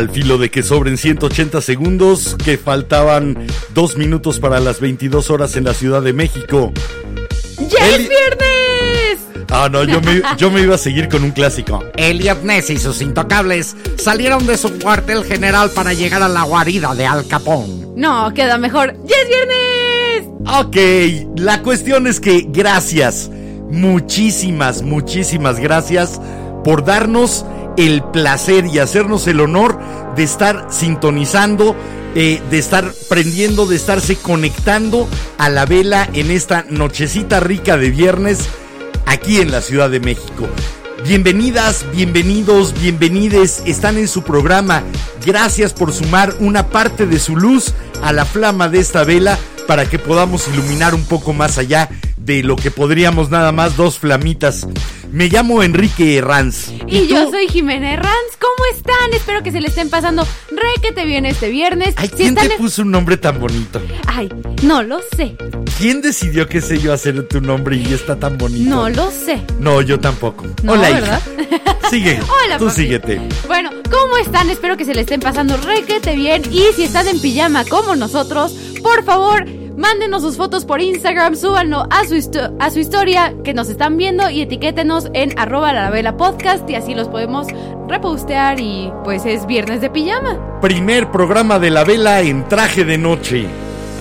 Al filo de que sobren 180 segundos, que faltaban dos minutos para las 22 horas en la Ciudad de México. ¡Ya es viernes! Ah, no, yo me, yo me iba a seguir con un clásico. Elliot Ness y sus intocables salieron de su cuartel general para llegar a la guarida de Al Capone. No, queda mejor. ¡Ya es viernes! Ok, la cuestión es que gracias, muchísimas, muchísimas gracias por darnos el placer y hacernos el honor de estar sintonizando, eh, de estar prendiendo, de estarse conectando a la vela en esta nochecita rica de viernes aquí en la Ciudad de México. Bienvenidas, bienvenidos, bienvenides, están en su programa. Gracias por sumar una parte de su luz a la flama de esta vela para que podamos iluminar un poco más allá de lo que podríamos nada más dos flamitas. Me llamo Enrique Herranz. Y, yo soy Jimena Herranz. ¿Cómo están? Espero que se le estén pasando re que te viene este viernes. Ay, ¿quién te puso un nombre tan bonito? Ay, no lo sé. ¿Quién decidió que sé yo hacer tu nombre y está tan bonito? No lo sé. No, yo tampoco. No, Hola, ¿verdad? hija. Sigue. Hola, Tú papi. síguete. Bueno, ¿cómo están? Espero que se le estén pasando re que te bien. Y si están en pijama como nosotros, por favor, mándenos sus fotos por Instagram, súbanlo a su, histo- a su historia que nos están viendo y etiquétenos en arroba la vela podcast y así los podemos repostear y pues es viernes de pijama. Primer programa de la vela en traje de noche.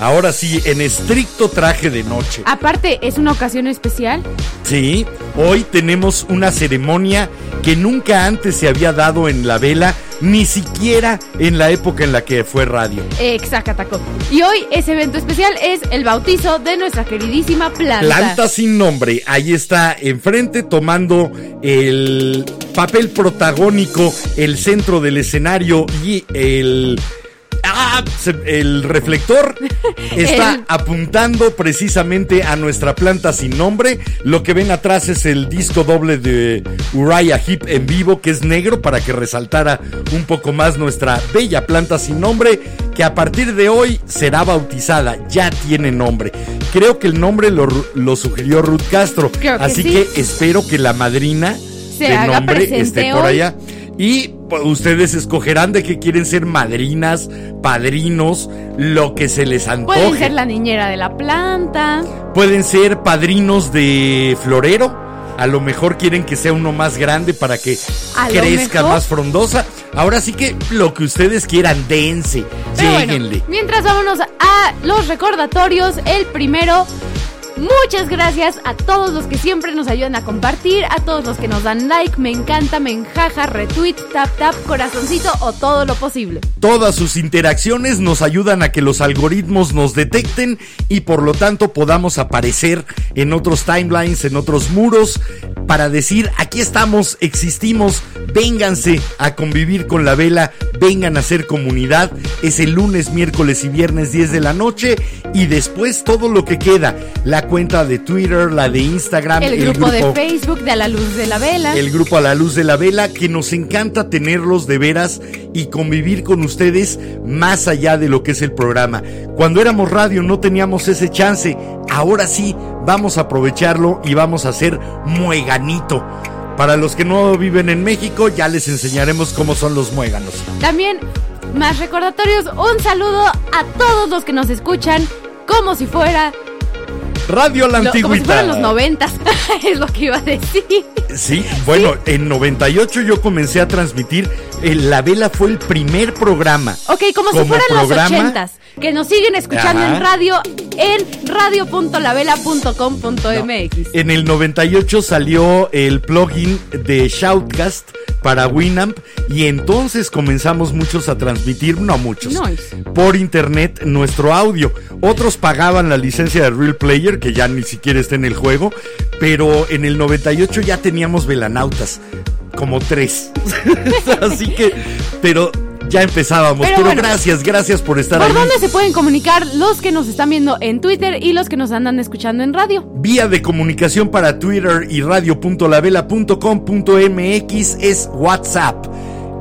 Ahora sí, en estricto traje de noche. Aparte, es una ocasión especial. Sí, hoy tenemos una ceremonia que nunca antes se había dado en la vela, ni siquiera en la época en la que fue radio. Exacataco. Y hoy ese evento especial es el bautizo de nuestra queridísima planta. Planta sin nombre, ahí está enfrente tomando el papel protagónico, el centro del escenario y el... Ah, el reflector está El- apuntando precisamente a nuestra planta sin nombre. Lo que ven atrás es el disco doble de Uriah Heep en vivo, que es negro para que resaltara un poco más nuestra bella planta sin nombre, que a partir de hoy será bautizada, ya tiene nombre. Creo que el nombre lo, lo sugirió Ruth Castro, Creo que así sí. que espero que la madrina Se de haga nombre presente esté por hoy. allá. Y pues, ustedes escogerán de qué quieren ser madrinas, padrinos, lo que se les antoje. Pueden ser la niñera de la planta. Pueden ser padrinos de florero. A lo mejor quieren que sea uno más grande para que A crezca más frondosa. Ahora sí que lo que ustedes quieran, dense, Pero bueno, mientras vámonos a los recordatorios, el primero. Muchas gracias a todos los que siempre nos ayudan a compartir, a todos los que nos dan like, me encanta, me enjaja, retweet, tap tap, corazoncito o todo lo posible. Todas sus interacciones nos ayudan a que los algoritmos nos detecten y por lo tanto podamos aparecer en otros timelines, en otros muros, para decir, aquí estamos, existimos, vénganse a convivir con la vela, vengan a ser comunidad. Es el lunes, miércoles y viernes 10 de la noche y después todo lo que queda, la cuenta de Twitter, la de Instagram, El grupo de Facebook de A la Luz de la Vela. el grupo a la luz de la vela, que nos encanta tenerlos de veras y convivir con ustedes más allá de lo que es el programa. Cuando éramos radio no teníamos ese chance, ahora sí vamos a aprovecharlo y vamos a hacer mueganito. Para los que no viven en México, ya les enseñaremos cómo son los muéganos. También, más recordatorios, un saludo a todos los que nos escuchan como si fuera Radio La Antigüita. fueran los noventas, es lo que iba a decir. Sí, bueno, en 98 yo comencé a transmitir. Eh, La Vela fue el primer programa. Ok, como, si fueran los programa. ochentas. Que nos siguen escuchando Ajá. en radio en radio.lavela.com.mx. En el 98 salió el plugin de Shoutcast para Winamp y entonces comenzamos muchos a transmitir, no muchos, por internet nuestro audio. Otros pagaban la licencia de Real Player, que ya ni siquiera está en el juego, pero en el 98 ya teníamos velanautas, como tres. Así que, pero ya empezábamos. Pero Pero, bueno. gracias, gracias por estar ¿Por ahí. dónde se pueden comunicar los que nos están viendo en Twitter y los que nos andan escuchando en radio? Vía de comunicación para Twitter y radio.lavela.com.mx es WhatsApp.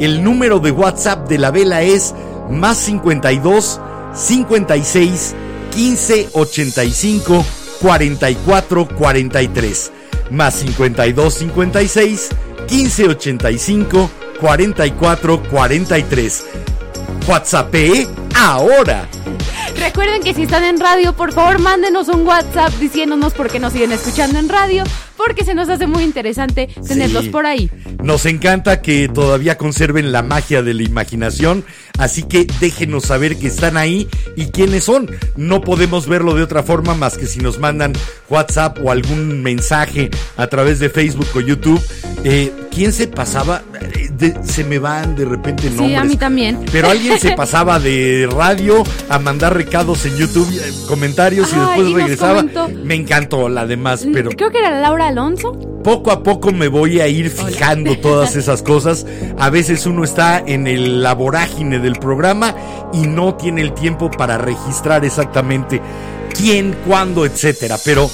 El número de WhatsApp de la vela es más 52 56 15 85 44 43. Más 52 56 15 85 44 43. WhatsApp ahora. Recuerden que si están en radio, por favor mándenos un WhatsApp diciéndonos por qué nos siguen escuchando en radio, porque se nos hace muy interesante tenerlos Sí. por ahí. Nos encanta que todavía conserven la magia de la imaginación, así que déjenos saber que están ahí y quiénes son. No podemos verlo de otra forma más que si nos mandan WhatsApp o algún mensaje a través de Facebook o YouTube. Eh, ¿Quién se pasaba? Eh, de- se me van de repente nombres. Sí, a mí también. Pero alguien se pasaba de radio a mandar recados en YouTube, eh, comentarios y después y regresaba. Me encantó la demás, pero Creo que era Laura Alonso. poco a poco me voy a ir fijando todas esas cosas. A veces uno está en el, la vorágine del programa y no tiene el tiempo para registrar exactamente quién, cuándo, etcétera. Pero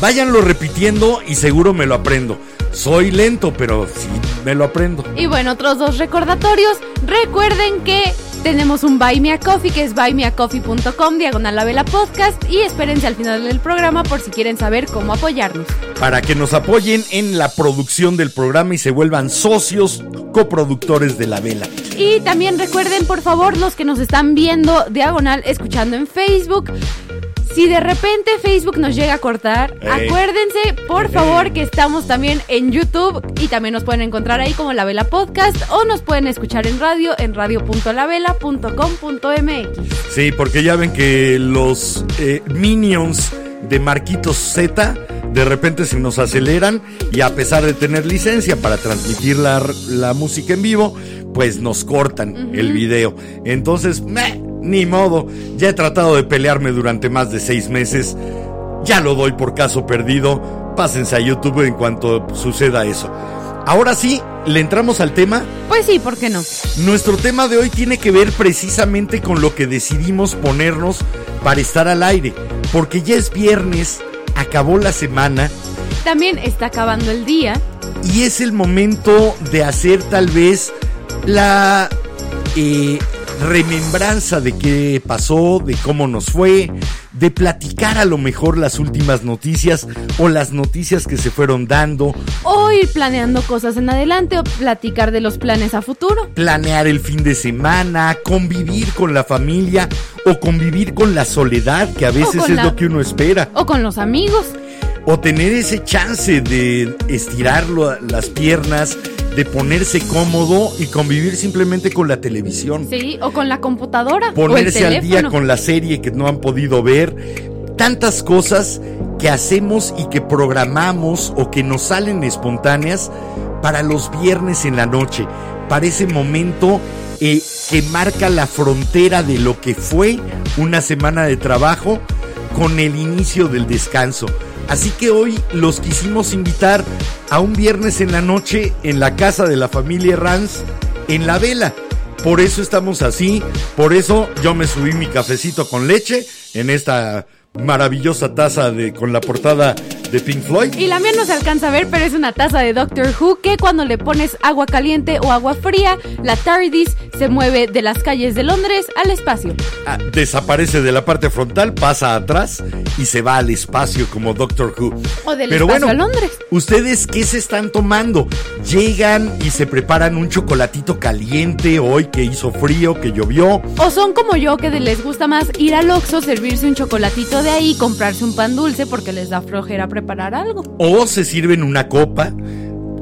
váyanlo repitiendo y seguro me lo aprendo. Soy lento, pero sí me lo aprendo. Y bueno, otros dos recordatorios. Recuerden que tenemos un Buy Me a Coffee, que es buymeacoffee.com, diagonal la vela podcast. Y espérense al final del programa por si quieren saber cómo apoyarnos. Para que nos apoyen en la producción del programa y se vuelvan socios coproductores de la vela. Y también recuerden, por favor, los que nos están viendo diagonal, escuchando en Facebook. Si de repente Facebook nos llega a cortar, Ey. acuérdense, por favor, que estamos también en YouTube y también nos pueden encontrar ahí como La Vela Podcast o nos pueden escuchar en radio en radio.lavela.com.mx. Sí, porque ya ven que los eh, minions de Marquitos Z de repente se nos aceleran y a pesar de tener licencia para transmitir la, la música en vivo, pues nos cortan el video. Entonces, meh, ni modo, ya he tratado de pelearme durante más de seis meses, ya lo doy por caso perdido, pásense a YouTube en cuanto suceda eso. Ahora sí, le entramos al tema. Pues sí, ¿por qué no? Nuestro tema de hoy tiene que ver precisamente con lo que decidimos ponernos para estar al aire, porque ya es viernes, acabó la semana También está acabando el día. y es el momento de hacer tal vez la eh, remembranza de qué pasó, de cómo nos fue, de platicar a lo mejor las últimas noticias o las noticias que se fueron dando, O ir planeando cosas en adelante o platicar de los planes a futuro. planear el fin de semana, convivir con la familia o convivir con la soledad, que a veces es la- lo que uno espera, O con los amigos. O tener ese chance de estirar las piernas, de ponerse cómodo y convivir simplemente con la televisión. Sí, o con la computadora. o el Ponerse al día con la serie que no han podido ver. Tantas cosas que hacemos y que programamos o que nos salen espontáneas para los viernes en la noche, para ese momento eh, que marca la frontera de lo que fue una semana de trabajo con el inicio del descanso. Así que hoy los quisimos invitar a un viernes en la noche en la casa de la familia Ranz en la vela. Por eso estamos así, por eso yo me subí mi cafecito con leche en esta maravillosa taza de con la portada de Pink Floyd. Y la mía no se alcanza a ver, pero es una taza de Doctor Who que cuando le pones agua caliente o agua fría, la TARDIS se mueve de las calles de Londres al espacio. Ah, desaparece de la parte frontal, pasa atrás y se va al espacio como Doctor Who. O del Pero espacio bueno, a Londres. ¿ustedes qué se están tomando? Llegan y se preparan un chocolatito caliente hoy que hizo frío, que llovió. O son como yo que les gusta más ir al Oxxo, servirse un chocolatito de ahí, comprarse un pan dulce porque les da flojera preparar algo. O se sirven una copa,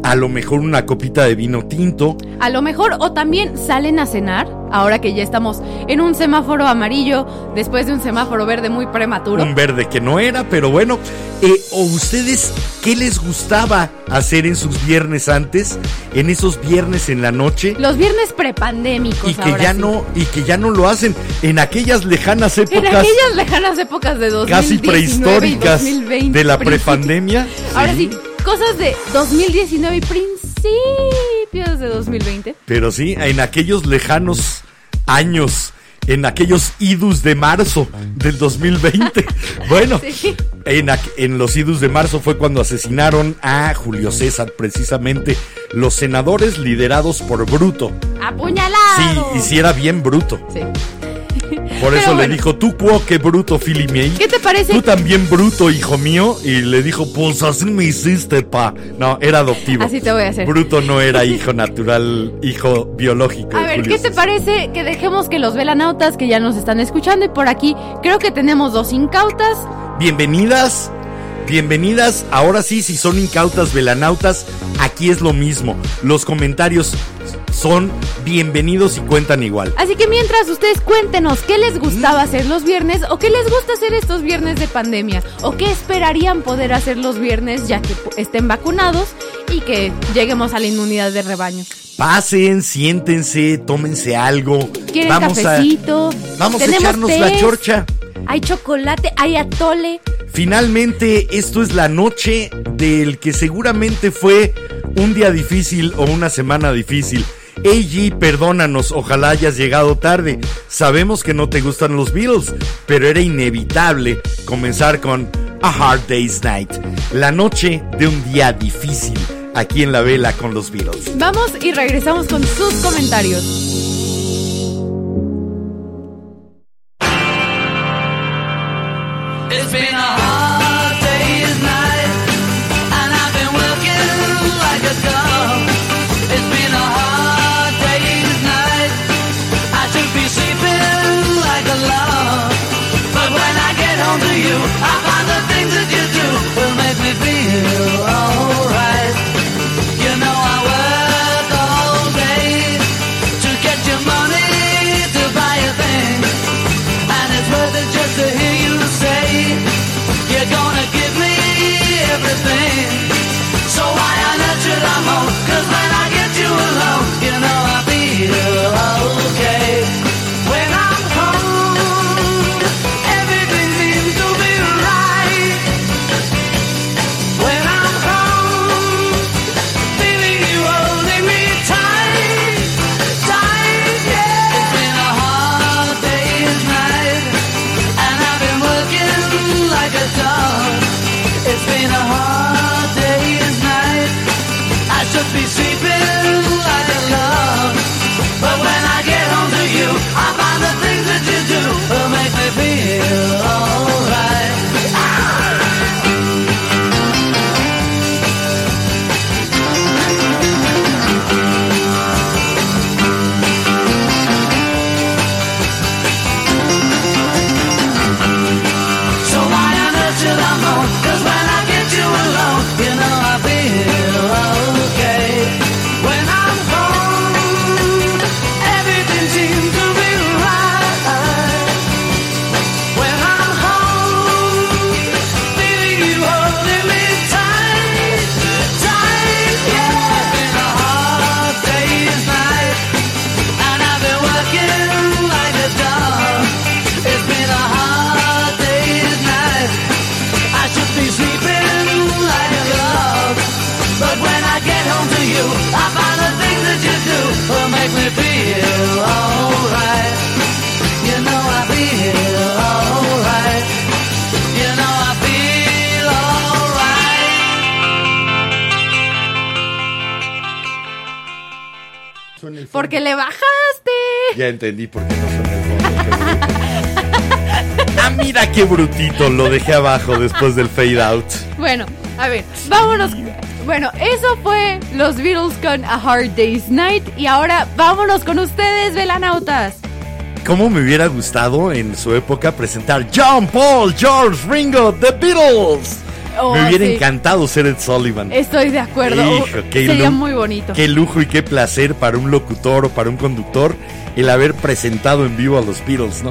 a lo mejor una copita de vino tinto. A lo mejor, o también salen a cenar, ahora que ya estamos en un semáforo amarillo, después de un semáforo verde muy prematuro. Un verde que no era, pero bueno. Eh, ¿O ustedes qué les gustaba hacer en sus viernes antes? En esos viernes en la noche. Los viernes prepandémicos. Y que ahora ya sí. no, y que ya no lo hacen en aquellas lejanas En épocas aquellas lejanas épocas de 2019 casi y prehistóricas 2020, de la prepandemia. Ahora sí, cosas de 2019 y principios de 2020. Pero sí, en aquellos lejanos años, en aquellos idus de marzo del 2020. bueno, Sí. en, los idus de marzo fue cuando asesinaron a Julio César, precisamente los senadores liderados por Bruto. Sí, ¡Apuñalado! y si era bien bruto. Sí. Por Pero eso le bueno. dijo, tú cuoque bruto, Filimei. ¿Qué te parece? Tú también bruto, hijo mío. Y le dijo, pues así me hiciste, pa. No, era adoptivo. Así te voy a hacer. Bruto no era hijo natural, hijo biológico. A ver, Julio ¿qué te parece que dejemos que los velanautas que ya nos están escuchando y por aquí creo que tenemos dos incautas? Bienvenidas, bienvenidas. Ahora sí, si son incautas velanautas, aquí es lo mismo. Los comentarios son bienvenidos y cuentan igual. Así que mientras ustedes cuéntenos qué les gustaba hacer los viernes o qué les gusta hacer estos viernes de pandemia o qué esperarían poder hacer los viernes ya que estén vacunados y que lleguemos a la inmunidad de rebaño. Pasen, siéntense, tómense algo. ¿Quieren Vamos a, cafecito? vamos a ¿Tenemos echarnos la chorcha. Hay chocolate, hay atole. Finalmente, esto es la noche del que seguramente fue un día difícil o una semana difícil. AG, perdónanos, ojalá hayas llegado tarde. Sabemos que no te gustan los Beatles, pero era inevitable comenzar con A Hard Day's Night, la noche de un día difícil aquí en la vela con los Beatles. Vamos y regresamos con sus comentarios. Porque le bajaste. Ya entendí por qué no suena el ah, mira qué brutito. Lo dejé abajo después del fade out. Bueno, a ver, vámonos. Bueno, eso fue los Beatles con A Hard Day's Night. Y ahora vámonos con ustedes, velanautas. ¿Cómo me hubiera gustado en su época presentar John Paul, George Ringo, The Beatles? Oh, me hubiera sí. encantado ser Ed Sullivan. Estoy de acuerdo. Hijo, qué Sería muy bonito. Qué lujo y qué placer para un locutor o para un conductor el haber presentado en vivo a los Beatles, ¿no?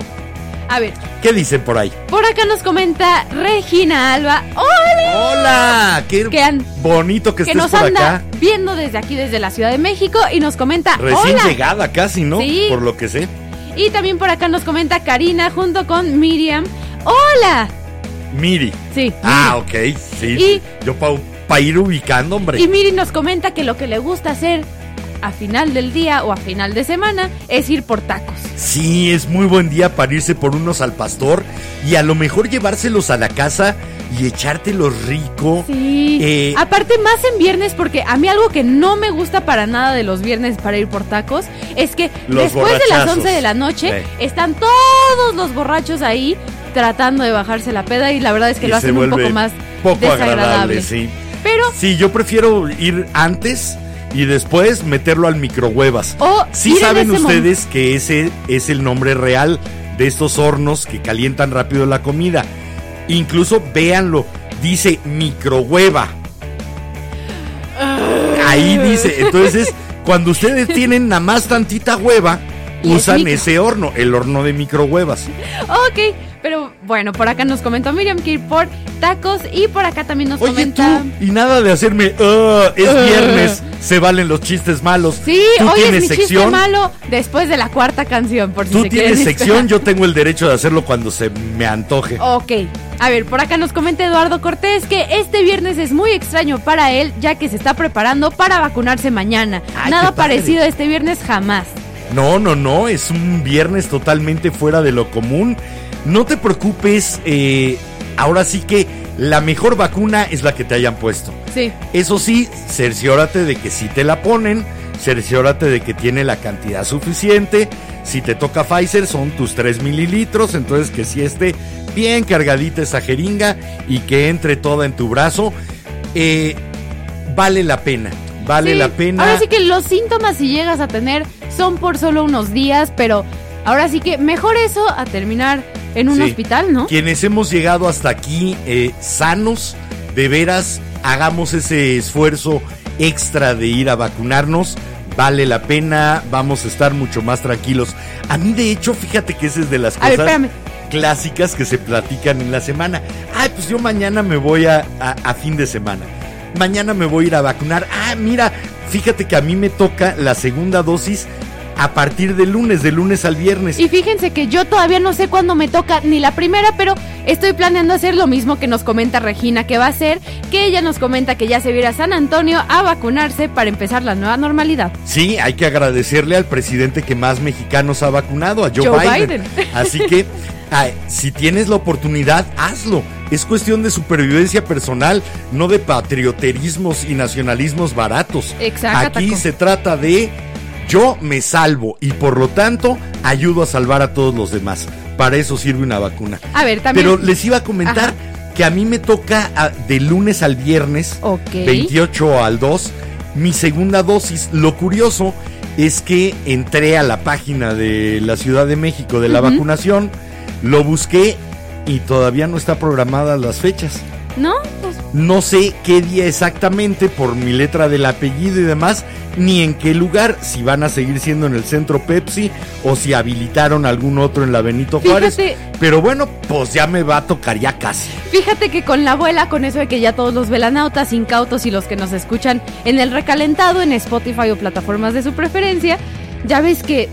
A ver, ¿Qué dicen por ahí? por acá nos comenta Regina Alba. ¡Hola! Hola, qué Que bonito que, Que estés nos por anda acá. viendo desde aquí, desde la Ciudad de México, y nos comenta. Recién ¡Hola! llegada casi, ¿no? Sí. Por lo que sé. Y también por acá nos comenta Karina junto con Miriam. ¡Hola! Miri. Sí. Ah, ok, sí. Y- Yo para ir ubicando, hombre. Y Miri nos comenta que lo que le gusta hacer a final del día o a final de semana es ir por tacos. Sí, es muy buen día para irse por unos al pastor y a lo mejor llevárselos a la casa y echártelos rico. Sí. Eh, Aparte, más en viernes, porque a mí algo que no me gusta para nada de los viernes para ir por tacos es que después de las borrachazos. 11 de la noche están todos los borrachos ahí tratando de bajarse la peda y la verdad es que y lo hacen un poco más poco desagradable. agradable, sí. Pero Sí, yo prefiero ir antes y después meterlo al microhuevas. O Sí saben ustedes que ese es el nombre real de estos hornos que calientan rápido la comida. Incluso véanlo, dice microhueva. Ahí dice, entonces cuando ustedes tienen nada más tantita hueva, es usan ese horno, el horno de microhuevas. Ok, pero bueno, por acá nos comentó Miriam que ir por tacos y por acá también nos Oye tú, comenta. y nada de hacerme, "Ah, es Ah". viernes, se valen los chistes malos. Sí, ¿Tú hoy es tienes mi chiste sección? malo después de la cuarta canción, por si Tú se tienes sección, yo tengo el derecho de hacerlo cuando se me antoje. Ok, a ver, por acá nos comenta Eduardo Cortés que este viernes es muy extraño para él ya que se está preparando para vacunarse mañana. Ay, Nada parecido a este viernes jamás. No, no, no, es un viernes totalmente fuera de lo común. No te preocupes, eh, ahora sí que la mejor vacuna es la que te hayan puesto. Sí. Eso sí, cerciórate de que si te la ponen, cerciórate de que tiene la cantidad suficiente. Si te toca Pfizer son tus 3 mililitros, entonces que si esté bien cargadita esa jeringa y que entre toda en tu brazo, eh, vale la pena, vale Sí, la pena. Ahora sí que los síntomas si llegas a tener son por solo unos días, pero ahora sí que mejor eso a terminar en un Sí. hospital, ¿no? Quienes hemos llegado hasta aquí eh, sanos, de veras, hagamos ese esfuerzo extra de ir a vacunarnos. Vale la pena, vamos a estar mucho más tranquilos. A mí, de hecho, fíjate que esa es de las A ver, cosas clásicas que se platican en la semana. Ay, pues yo mañana me voy a, a- a fin de semana. Mañana me voy a ir a vacunar. Ah, mira, fíjate que a mí me toca la segunda dosis a partir del lunes, de lunes al viernes. Y fíjense que yo todavía no sé cuándo me toca ni la primera, pero estoy planeando hacer lo mismo que nos comenta Regina que va a hacer, que ella nos comenta que ya se viera a San Antonio a vacunarse para empezar la nueva normalidad. Sí, hay que agradecerle al presidente que más mexicanos ha vacunado, a Joe, Joe Biden. Biden. Así que ay, si tienes la oportunidad, hazlo. Es cuestión de supervivencia personal, no de patrioterismos y nacionalismos baratos. Exacto, Aquí se trata de yo me salvo y por lo tanto ayudo a salvar a todos los demás. Para eso sirve una vacuna. A ver, también. Pero les iba a comentar Ajá. que a mí me toca ah, de lunes al viernes, Ok. 28 al 2, mi segunda dosis. Lo curioso es que entré a la página de la Ciudad de México de la vacunación, lo busqué y todavía no está programadas las fechas. ¿No? No sé qué día exactamente por mi letra del apellido y demás, ni en qué lugar, si van a seguir siendo en el centro Pepsi o si habilitaron algún otro en la Benito Juárez. Fíjate. Pero bueno, pues ya me va a tocar ya casi. Fíjate que con la abuela, con eso de que ya todos los velanautas, incautos y los que nos escuchan en el recalentado, en Spotify o plataformas de su preferencia, ya ves que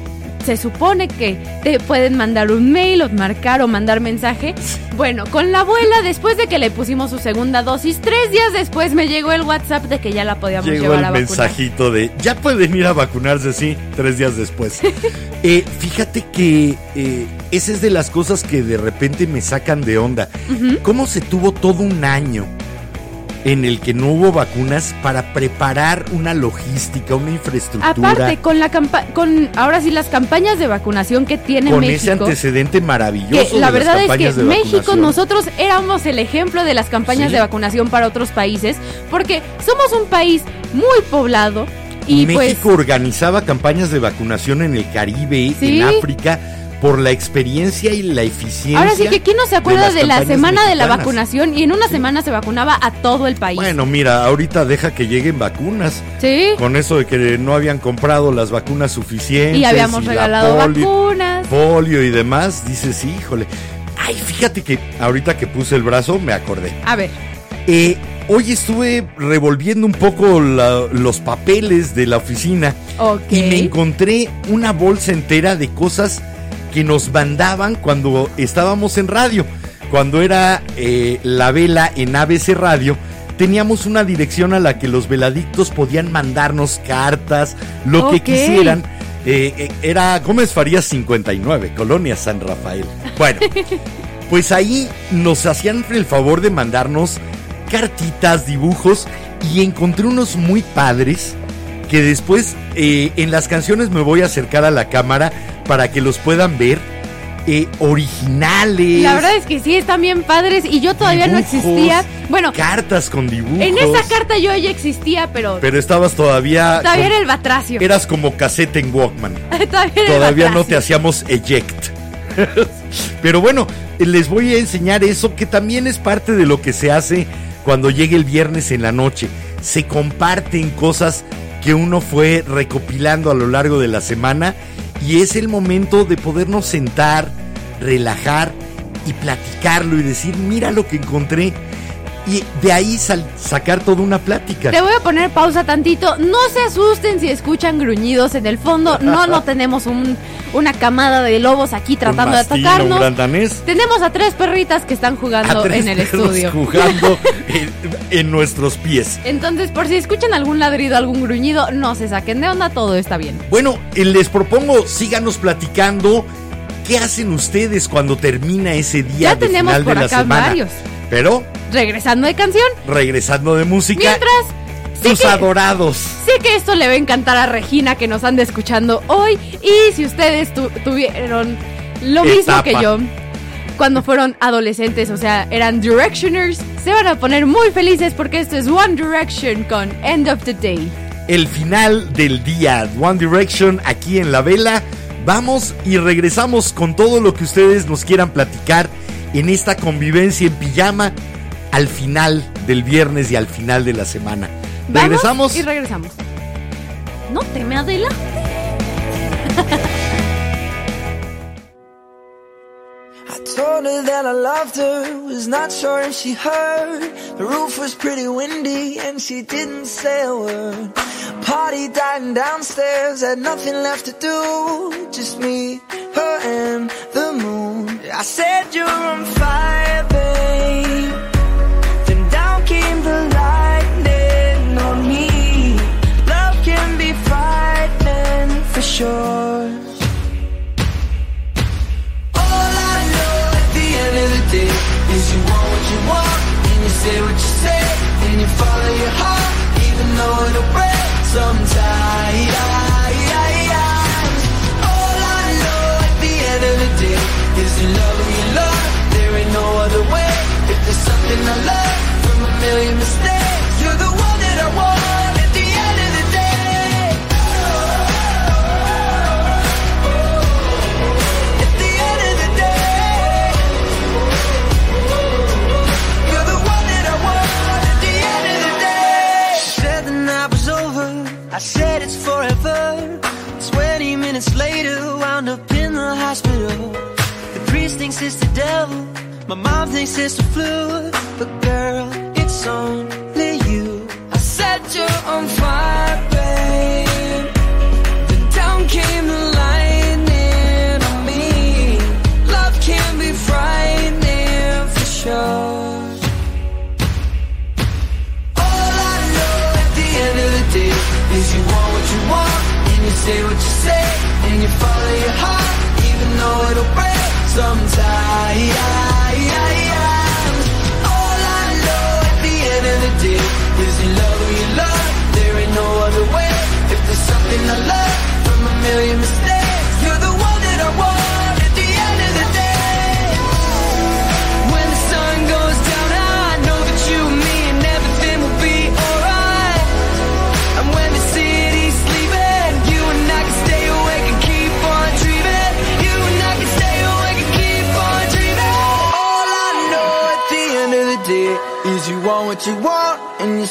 se supone que te pueden mandar un mail o marcar o mandar mensaje. Bueno, con la abuela, después de que le pusimos su segunda dosis, tres días después me llegó el WhatsApp de que ya la podíamos Llegó llevar el a vacunar. mensajito de ya pueden ir a vacunarse, sí, tres días después. Eh, fíjate que eh, esa es de las cosas que de repente me sacan de onda. ¿Cómo se tuvo todo un año en el que no hubo vacunas para preparar una logística, una infraestructura. Aparte, con la campa con ahora sí las campañas de vacunación que tiene con México. ese antecedente maravilloso. que la de las verdad es que México, nosotros éramos el ejemplo de las campañas Sí. de vacunación para otros países, porque somos un país muy poblado y México pues organizaba campañas de vacunación en el Caribe, Sí. en África, por la experiencia y la eficiencia. ahora sí que quién no se acuerda de, la semana de la vacunación y en una semana se vacunaba a todo el país. Bueno, mira, ahorita deja que lleguen vacunas. sí. Con eso de que no habían comprado las vacunas suficientes. Y habíamos la regalado polio- vacunas. polio y demás, dices, híjole. Ay, fíjate que ahorita que puse el brazo me acordé. A ver, Eh, hoy estuve revolviendo un poco la- los papeles de la oficina ok. y me encontré una bolsa entera de cosas que nos mandaban cuando estábamos en radio. Cuando era eh, la vela en ABC Radio, teníamos una dirección a la que los veladictos podían mandarnos cartas, lo que quisieran. Eh, eh, era Gómez Farías 59, Colonia San Rafael. Bueno, pues ahí nos hacían el favor de mandarnos cartitas, dibujos y encontré unos muy padres que después eh, en las canciones me voy a acercar a la cámara para que los puedan ver. eh, originales. La verdad es que sí, están bien padres y yo todavía no existía. Bueno, Cartas con dibujos. en esa carta yo ya existía, pero, Pero estabas todavía. todavía con- era el batracio. Eras como cassette en Walkman. todavía Todavía no te hacíamos eject. Pero bueno, les voy a enseñar eso que también es parte de lo que se hace cuando llegue el viernes en la noche. Se comparten cosas que uno fue recopilando a lo largo de la semana y es el momento de podernos sentar, relajar y platicarlo y decir, mira lo que encontré. Y de ahí sal- sacar toda una plática. Te voy a poner pausa tantito. No se asusten si escuchan gruñidos en el fondo. No, no tenemos un- una camada de lobos aquí tratando de mastín, atacarnos. Tenemos a tres perritas que están a jugando tres en el estudio. jugando en, en nuestros pies. Entonces, por si escuchan algún ladrido, algún gruñido, no se saquen de onda, todo está bien. Bueno, eh, les propongo, síganos platicando. ¿Qué hacen ustedes cuando termina ese día Ya de tenemos final por de la acá semana? varios. Pero, Regresando de canción, regresando de música, mientras que, adorados. sé que esto le va a encantar a Regina que nos anda escuchando hoy. Y si ustedes tu- tuvieron lo mismo que yo cuando fueron adolescentes, o sea, eran Directioners, se van a poner muy felices porque esto es One Direction con End of the Day. El final del día, One Direction aquí en la vela. Vamos y regresamos con todo lo que ustedes nos quieran platicar en esta convivencia en pijama al final del viernes y al final de la semana. Vamos Regresamos. y regresamos. No te me adelantes. told her that I loved her, was not sure if she heard. The roof was pretty windy and she didn't say a word. Party dying downstairs, had nothing left to do. Just me, her and the moon. I said you're on fire, mom thinks it's the flu. But girl, it's only you. I set you're on fire, babe. Then down came the lightning on me. Love can be frightening for sure. All I know at the end of the day is you want what you want and you say what you say and you follow your heart even though it'll break sometimes.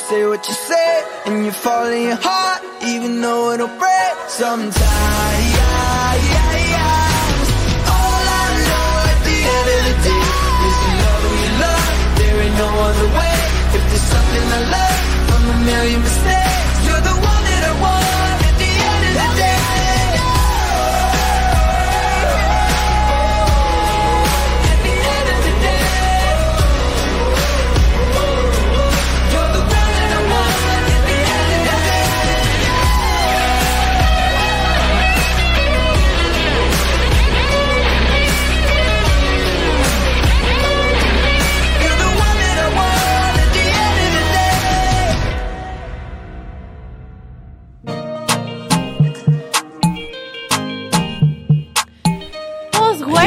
Say what you say and you fall in your heart even though it'll break sometimes. All I know at the end of the day is you love who you. There ain't no other way. If there's something I love from a million mistakes,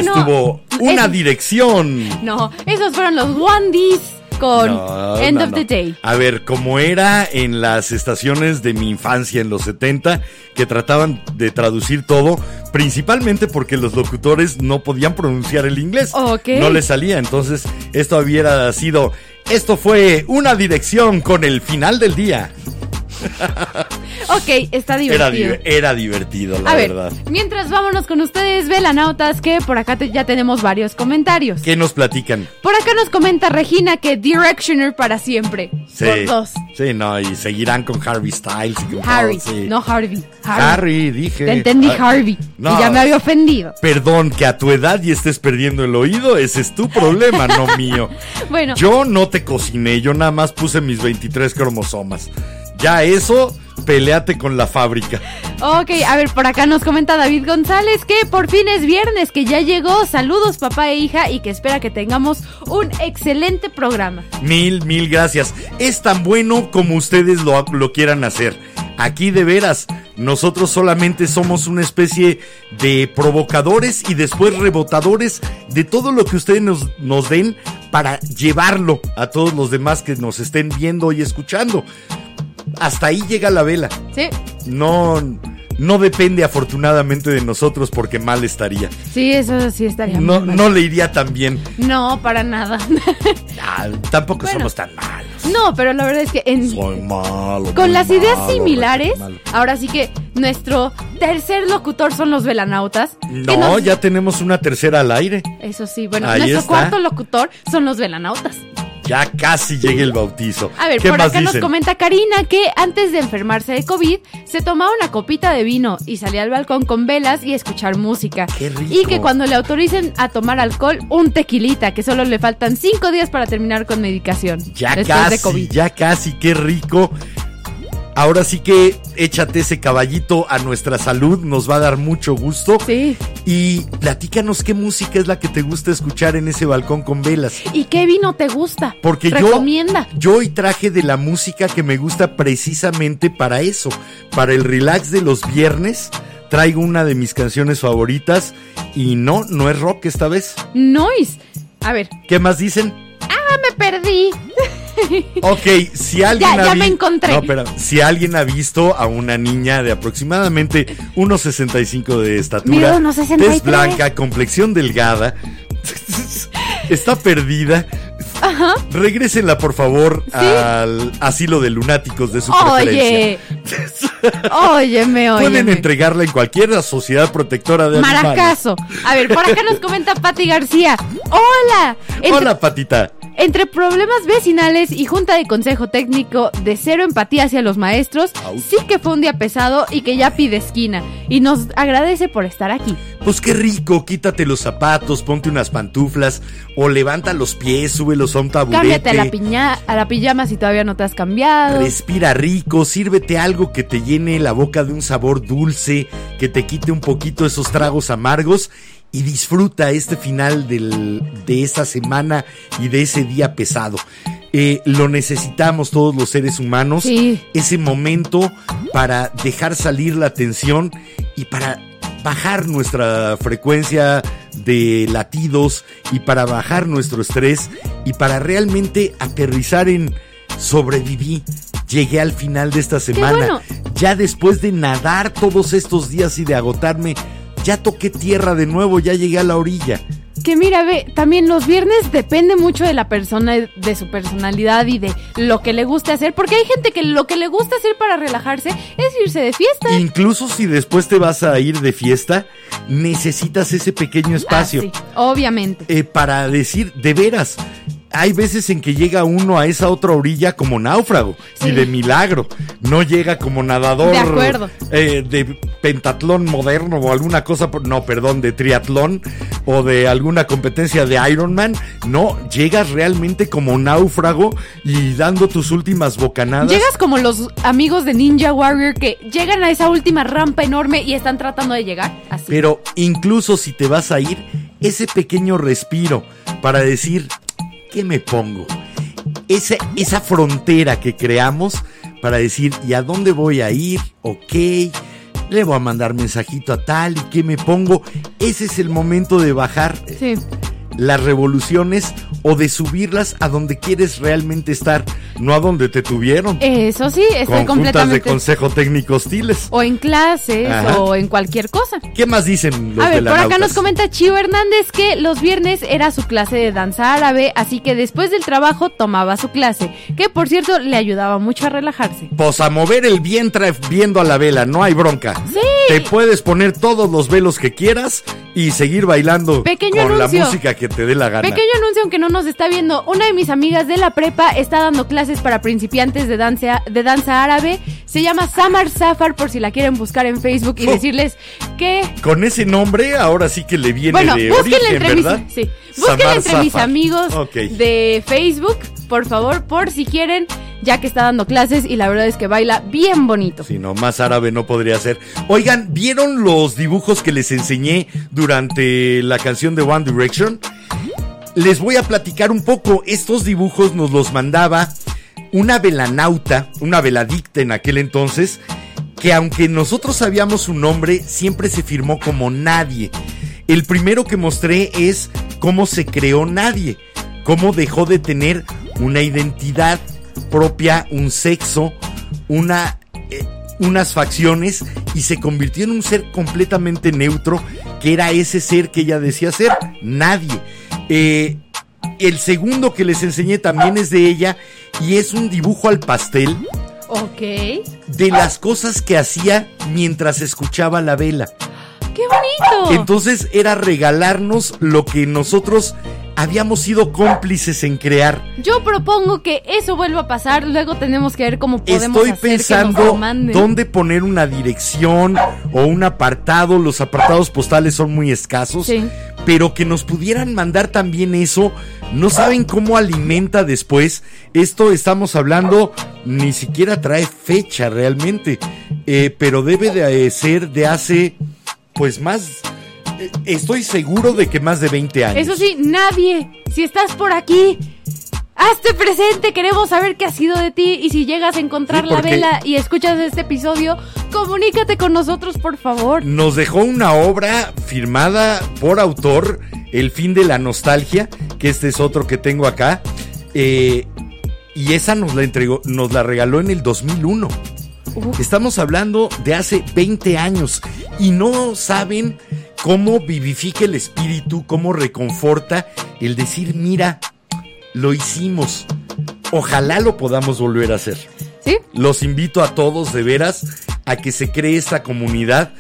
Estuvo una es- dirección. No, esos fueron los Wandies con No, End no, of no. the Day. A ver, como era en las estaciones de mi infancia en los 70, que trataban de traducir todo, principalmente porque los locutores no podían pronunciar el inglés. Ok. No les salía, entonces esto hubiera sido... Esto fue una dirección con el final del día. Ok, está divertido. di- era divertido, la A ver, verdad. mientras vámonos con ustedes, velanautas, que por acá te- ya tenemos varios comentarios. ¿Qué nos platican? Por acá nos comenta Regina que Directioner para siempre. Sí. Por dos. Sí, no, y seguirán con Harvey Styles y con Harry, todo, sí. no Harvey. Harry. Harry, dije. Te entendí Ah, Harvey. no. Y ya me había ofendido. Perdón, que a tu edad y estés perdiendo el oído, ese es tu problema, no mío. Bueno, Yo no te cociné, yo nada más puse mis 23 cromosomas. Ya eso, peleate con la fábrica. ok, a ver, por acá nos comenta David González que por fin es viernes, que ya llegó. Saludos papá e hija y que espera que tengamos un excelente programa. Mil, mil gracias. Es tan bueno como ustedes lo, lo quieran hacer. Aquí de veras, nosotros solamente somos una especie de provocadores y después rebotadores de todo lo que ustedes nos, nos den para llevarlo a todos los demás que nos estén viendo y escuchando. Hasta ahí llega la vela. Sí, No, no depende afortunadamente de nosotros porque mal estaría. sí, eso sí estaría No, mal. no le iría tan bien. No, para nada. Ah, tampoco Bueno. somos tan malos. no, pero la verdad es que en, Soy malo. con las ideas malo, similares, ahora sí que nuestro tercer locutor son los velanautas. No, nos- ya tenemos una tercera al aire. Eso sí, bueno, Ahí nuestro está. cuarto locutor son los velanautas. Ya casi llega el bautizo. A ver, ¿Qué por más acá nos comenta Karina que antes de enfermarse de COVID se tomaba una copita de vino y salía al balcón con velas y escuchar música. ¡Qué rico! Y que cuando le autoricen a tomar alcohol, un tequilita, que solo le faltan cinco días para terminar con medicación. Ya después casi, de COVID. ya casi, qué rico. Ahora sí que échate ese caballito a nuestra salud, nos va a dar mucho gusto. Sí. Y platícanos qué música es la que te gusta escuchar en ese balcón con velas. ¿Y qué vino te gusta? Porque Recomienda. yo, yo hoy traje de la música que me gusta precisamente para eso, para el relax de los viernes. Traigo una de mis canciones favoritas y no, no es rock esta vez. Noise. A ver, ¿Qué más dicen? ah, me perdí. Ok, si alguien Ya, ha ya vi- me encontré. No, espera, si alguien ha visto a una niña de aproximadamente 1.65 de estatura, Mido unos 63. tez blanca, complexión delgada, está perdida. Ajá. Regrésenla, por favor, ¿Sí? al asilo de lunáticos de su preferencia. Oye. Óyeme, óyeme. Pueden entregarla en cualquier sociedad protectora de animales. Maracazo. A ver, por acá nos comenta Patti García. Hola. Entre, Hola, patita. Entre problemas vecinales y junta de consejo técnico de cero empatía hacia los maestros, sí que fue un día pesado y que ya pide esquina. Y nos agradece por estar aquí. Pues qué rico, quítate los zapatos, ponte unas pantuflas o levanta los pies, súbelos a un taburete. Cámbiate a la, piña, a la pijama si todavía no te has cambiado. Respira rico, sírvete algo que te llene la boca de un sabor dulce, que te quite un poquito esos tragos amargos y disfruta este final del- de esta semana y de ese día pesado. Eh, lo necesitamos todos los seres humanos, Sí. ese momento para dejar salir la tensión y para bajar nuestra frecuencia de latidos y para bajar nuestro estrés y para realmente aterrizar en sobreviví. Llegué al final de esta semana. bueno. Ya después de nadar todos estos días y de agotarme, ya toqué tierra de nuevo, ya llegué a la orilla. Que mira, ve, también los viernes depende mucho de la persona, de su personalidad y de lo que le guste hacer, porque hay gente que lo que le gusta hacer para relajarse es irse de fiesta. Incluso si después te vas a ir de fiesta, necesitas ese pequeño espacio. Ah, sí, obviamente. eh, para decir, de veras, hay veces en que llega uno a esa otra orilla como náufrago Sí. y de milagro. No llega como nadador De acuerdo. eh, de pentatlón moderno o alguna cosa, no, perdón, de triatlón o de alguna competencia de Ironman. No, llegas realmente como náufrago y dando tus últimas bocanadas. Llegas como los amigos de Ninja Warrior que llegan a esa última rampa enorme y están tratando de llegar. Así. Pero incluso si te vas a ir, ese pequeño respiro para decir, ¿qué me pongo? Esa, esa frontera que creamos para decir, ¿y a dónde voy a ir? Ok, le voy a mandar mensajito a tal, ¿y qué me pongo? Ese es el momento de bajar Sí. Las revoluciones o de subirlas a donde quieres realmente estar, no a donde te tuvieron. Eso sí, estoy con juntas de consejo técnico hostiles. O en clases Ajá. o en cualquier cosa. ¿Qué más dicen los A ver, por acá nos comenta Chivo Hernández que los viernes era su clase de danza árabe, así que después del trabajo tomaba su clase, que por cierto le ayudaba mucho a relajarse. Pues a mover el vientre viendo a la vela, no hay bronca. Sí. Te puedes poner todos los velos que quieras y seguir bailando Pequeño con anuncio. la música que te dé la gana. Pequeño anuncio, aunque no nos está viendo, una de mis amigas de la prepa está dando clases para principiantes de danza, de danza árabe. Se llama Samar Safar, por si la quieren buscar en Facebook y Oh. decirles que Con ese nombre, ahora sí que le viene Bueno, de origen, entre, mis, ¿verdad? sí, búsquenla entre mis amigos de Facebook, por favor, por si quieren, ya que está dando clases y la verdad es que baila bien bonito. Si no, más árabe no podría ser. Oigan, ¿vieron los dibujos que les enseñé durante la canción de One Direction? Les voy a platicar un poco. Estos dibujos nos los mandaba una velanauta, una veladicta en aquel entonces, que aunque nosotros sabíamos su nombre, siempre se firmó como nadie. El primero que mostré es cómo se creó nadie, cómo dejó de tener una identidad propia, un sexo, una, eh, unas facciones y se convirtió en un ser completamente neutro, que era ese ser que ella decía ser, nadie. Eh, el segundo que les enseñé también es de ella y es un dibujo al pastel Ok. de las cosas que hacía mientras escuchaba la vela. ¡Qué bonito! Entonces era regalarnos lo que nosotros habíamos sido cómplices en crear. Yo propongo que eso vuelva a pasar, luego tenemos que ver cómo podemos Estoy hacer que nos pensando lo manden. dónde poner una dirección o un apartado. Los apartados postales son muy escasos. Sí. Pero que nos pudieran mandar también eso. No saben cómo alimenta después. Esto estamos hablando, ni siquiera trae fecha realmente. Eh, pero debe de eh, ser de hace, pues más... Estoy seguro de que más de 20 años. Eso sí, nadie, si estás por aquí, hazte presente, queremos saber qué ha sido de ti y si llegas a encontrar Sí, la vela y escuchas este episodio, comunícate con nosotros, por favor. nos dejó una obra firmada por autor, El fin de la nostalgia, que este es otro que tengo acá, eh, y esa nos la entregó, nos la regaló en el 2001. Uf. Estamos hablando de hace 20 años y no saben cómo vivifica el espíritu, cómo reconforta el decir, mira, lo hicimos. Ojalá lo podamos volver a hacer. ¿Sí? Los invito a todos de veras a que se cree esta comunidad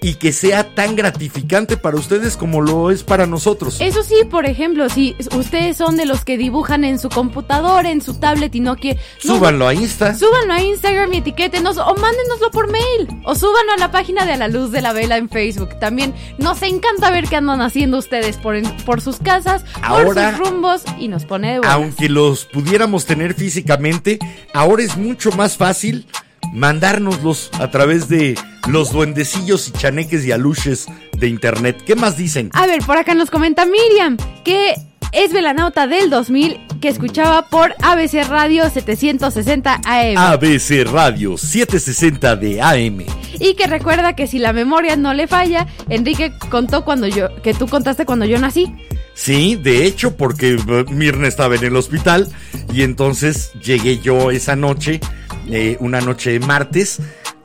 y que sea tan gratificante para ustedes como lo es para nosotros. Eso sí, por ejemplo, si ustedes son de los que dibujan en su computador, en su tablet y no quieren... no- Súbanlo a Insta. Súbanlo a Instagram y etiquétenos o mándenoslo por mail o súbanlo a la página de A la Luz de la Vela en Facebook. También nos encanta ver qué andan haciendo ustedes por, en- por sus casas, por sus rumbos y nos pone de buenas. Aunque los pudiéramos tener físicamente, ahora es mucho más fácil mandárnoslos a través de los duendecillos y chaneques y aluches de internet. ¿Qué más dicen? A ver, por acá nos comenta Miriam que es velanauta del 2000 que escuchaba por ABC Radio 760 AM ABC Radio 760 de AM. y que recuerda que si la memoria no le falla, Enrique contó cuando yo que tú contaste cuando yo nací. Sí, de hecho, porque eh, Mirna estaba en el hospital y entonces llegué yo esa noche, eh, una noche de martes,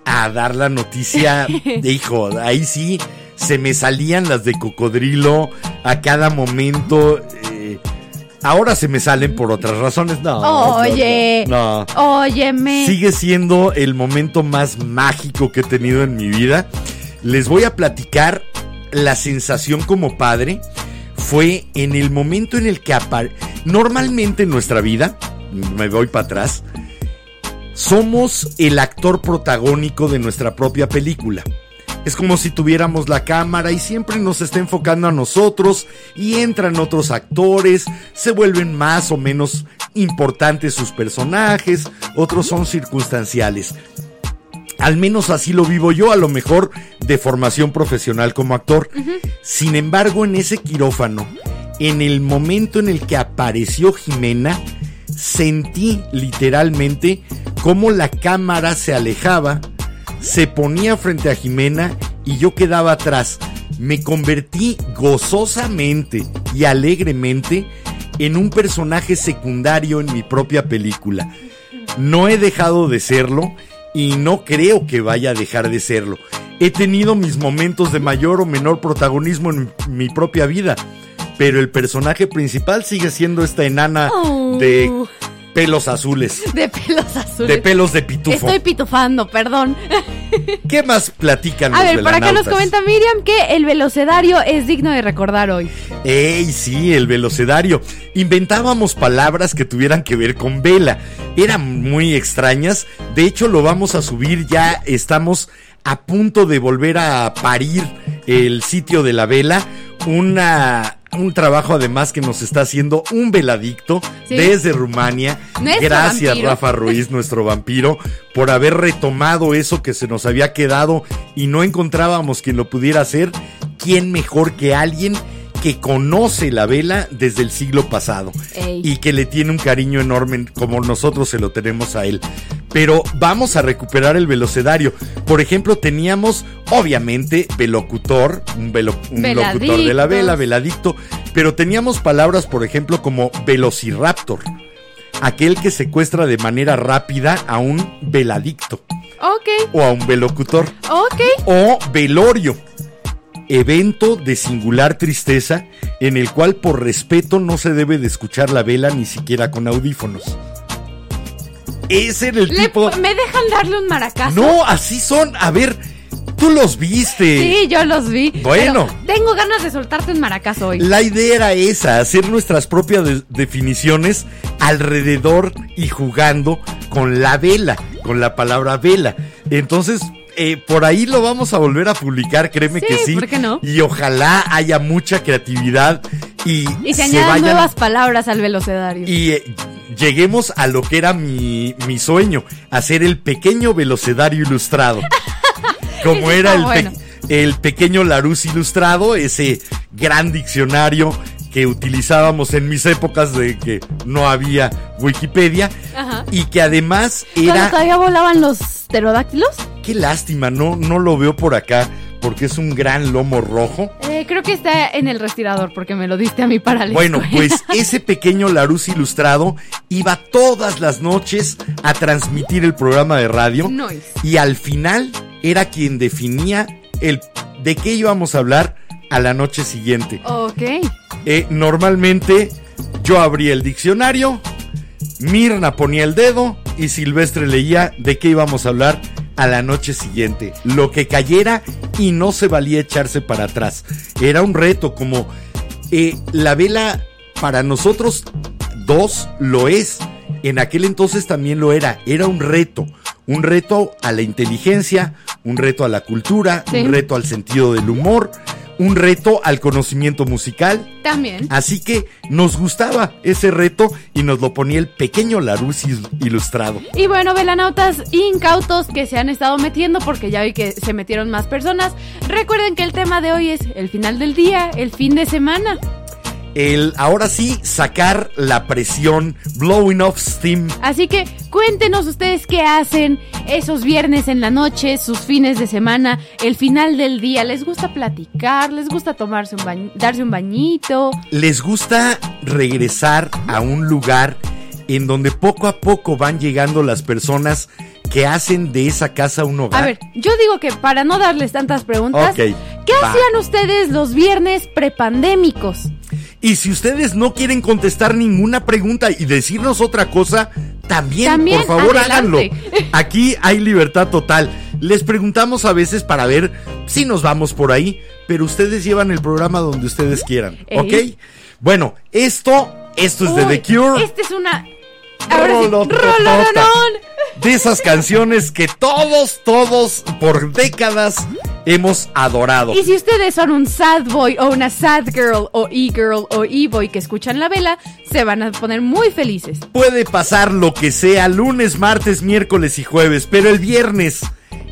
a dar la noticia de hijo, ahí sí, se me salían las de cocodrilo a cada momento. eh, ahora se me salen por otras razones. No. Oye. No. no. Óyeme. Sigue siendo el momento más mágico que he tenido en mi vida. Les voy a platicar la sensación como padre. Fue en el momento en el que normalmente en nuestra vida, me voy para atrás, somos el actor protagónico de nuestra propia película. Es como si tuviéramos la cámara y siempre nos está enfocando a nosotros y entran otros actores, se vuelven más o menos importantes sus personajes, otros son circunstanciales. Al menos así lo vivo yo, a lo mejor de formación profesional como actor. Sin embargo, en ese quirófano, en el momento en el que apareció Jimena, sentí literalmente cómo la cámara se alejaba, se ponía frente a Jimena y yo quedaba atrás. Me convertí gozosamente y alegremente en un personaje secundario en mi propia película. No he dejado de serlo y no creo que vaya a dejar de serlo. He tenido mis momentos de mayor o menor protagonismo en mi propia vida, pero el personaje principal sigue siendo esta enana Oh. de pelos azules, De pelos azules. de pelos de pitufo. Estoy pitufando, perdón. ¿Qué más platican A los ver, por acá nos comenta Miriam que el velocedario es digno de recordar hoy. ¡Ey, sí, el velocedario! Inventábamos palabras que tuvieran que ver con vela. Eran muy extrañas. De hecho, lo vamos a subir ya. Estamos a punto de volver a parir el sitio de la vela. Una, un trabajo además que nos está haciendo un veladicto Sí. desde Rumania. Nuestro Gracias, vampiro. Rafa Ruiz, nuestro vampiro, por haber retomado eso que se nos había quedado y no encontrábamos quien lo pudiera hacer. ¿Quién mejor que alguien que conoce la vela desde el siglo pasado Ey. y que le tiene un cariño enorme como nosotros se lo tenemos a él? Pero vamos a recuperar el velocedario. Por ejemplo, teníamos, obviamente, velocutor, un, velo- un locutor de la vela, veladicto, pero teníamos palabras, por ejemplo, como velociraptor, aquel que secuestra de manera rápida a un veladicto Ok, o a un velocutor ok. o velorio, evento de singular tristeza en el cual por respeto no se debe de escuchar la vela ni siquiera con audífonos. Ese era el Le- tipo... ¿Me dejan darle un maracazo? No, así son. A ver, tú los viste. Sí, yo los vi. Bueno. tengo ganas de soltarte un maracazo hoy. La idea era esa, hacer nuestras propias de- definiciones alrededor y jugando con la vela, con la palabra vela. Entonces, eh, por ahí lo vamos a volver a publicar, créeme Sí, que sí. ¿por qué no? Y ojalá haya mucha creatividad y, Y se añadan vayan nuevas palabras al velocedario. y eh, lleguemos a lo que era mi, mi sueño, hacer el pequeño velocedario ilustrado. Como era el, pe- el pequeño Larus ilustrado, ese gran diccionario que utilizábamos en mis épocas de que no había Wikipedia Ajá. y que además ¿Cuando era todavía volaban los pterodáctilos? qué lástima, no no lo veo por acá porque es un gran lomo rojo. Eh, creo que está en el respirador porque me lo diste a mí para la Bueno, escuela. pues ese pequeño Larus ilustrado iba todas las noches a transmitir el programa de radio Nice. y al final era quien definía el de qué íbamos a hablar a la noche siguiente. Ok. Eh, normalmente yo abría el diccionario, Mirna ponía el dedo y Silvestre leía de qué íbamos a hablar a la noche siguiente. Lo que cayera y no se valía echarse para atrás. Era un reto como eh, la vela para nosotros dos lo es. En aquel entonces también lo era. Era un reto. Un reto a la inteligencia, un reto a la cultura, Sí. un reto al sentido del humor, un reto al conocimiento musical. También. Así que nos gustaba ese reto y nos lo ponía el pequeño Larus il- ilustrado. Y bueno, velanautas incautos que se han estado metiendo porque ya vi que se metieron más personas. Recuerden que el tema de hoy es el final del día, el fin de semana. El ahora sí sacar la presión, blowing off steam. Así que cuéntenos ustedes qué hacen esos viernes en la noche, sus fines de semana, el final del día. ¿Les gusta platicar? ¿Les gusta tomarse un bañ- darse un bañito? ¿Les gusta regresar a un lugar en donde poco a poco van llegando las personas que hacen de esa casa un hogar? A ver, yo digo que para no darles tantas preguntas. ¿Qué Va. hacían ustedes los viernes prepandémicos? Y si ustedes no quieren contestar ninguna pregunta y decirnos otra cosa, también, También, por favor háganlo. Aquí hay libertad total. Les preguntamos a veces para ver si nos vamos por ahí, pero ustedes llevan el programa donde ustedes quieran, Ey. ¿ok? Bueno, esto, esto es de The Cure. Esta es una. Ahora sí. De esas canciones que todos, todos, por décadas hemos adorado. Y si ustedes son un sad boy o una sad girl o e-girl o e-boy que escuchan la vela, se van a poner muy felices. Puede pasar lo que sea lunes, martes, miércoles y jueves, pero el viernes,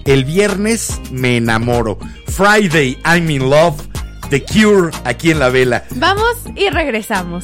el viernes me enamoro. Friday, I'm in love. The Cure aquí en la vela. Vamos y regresamos.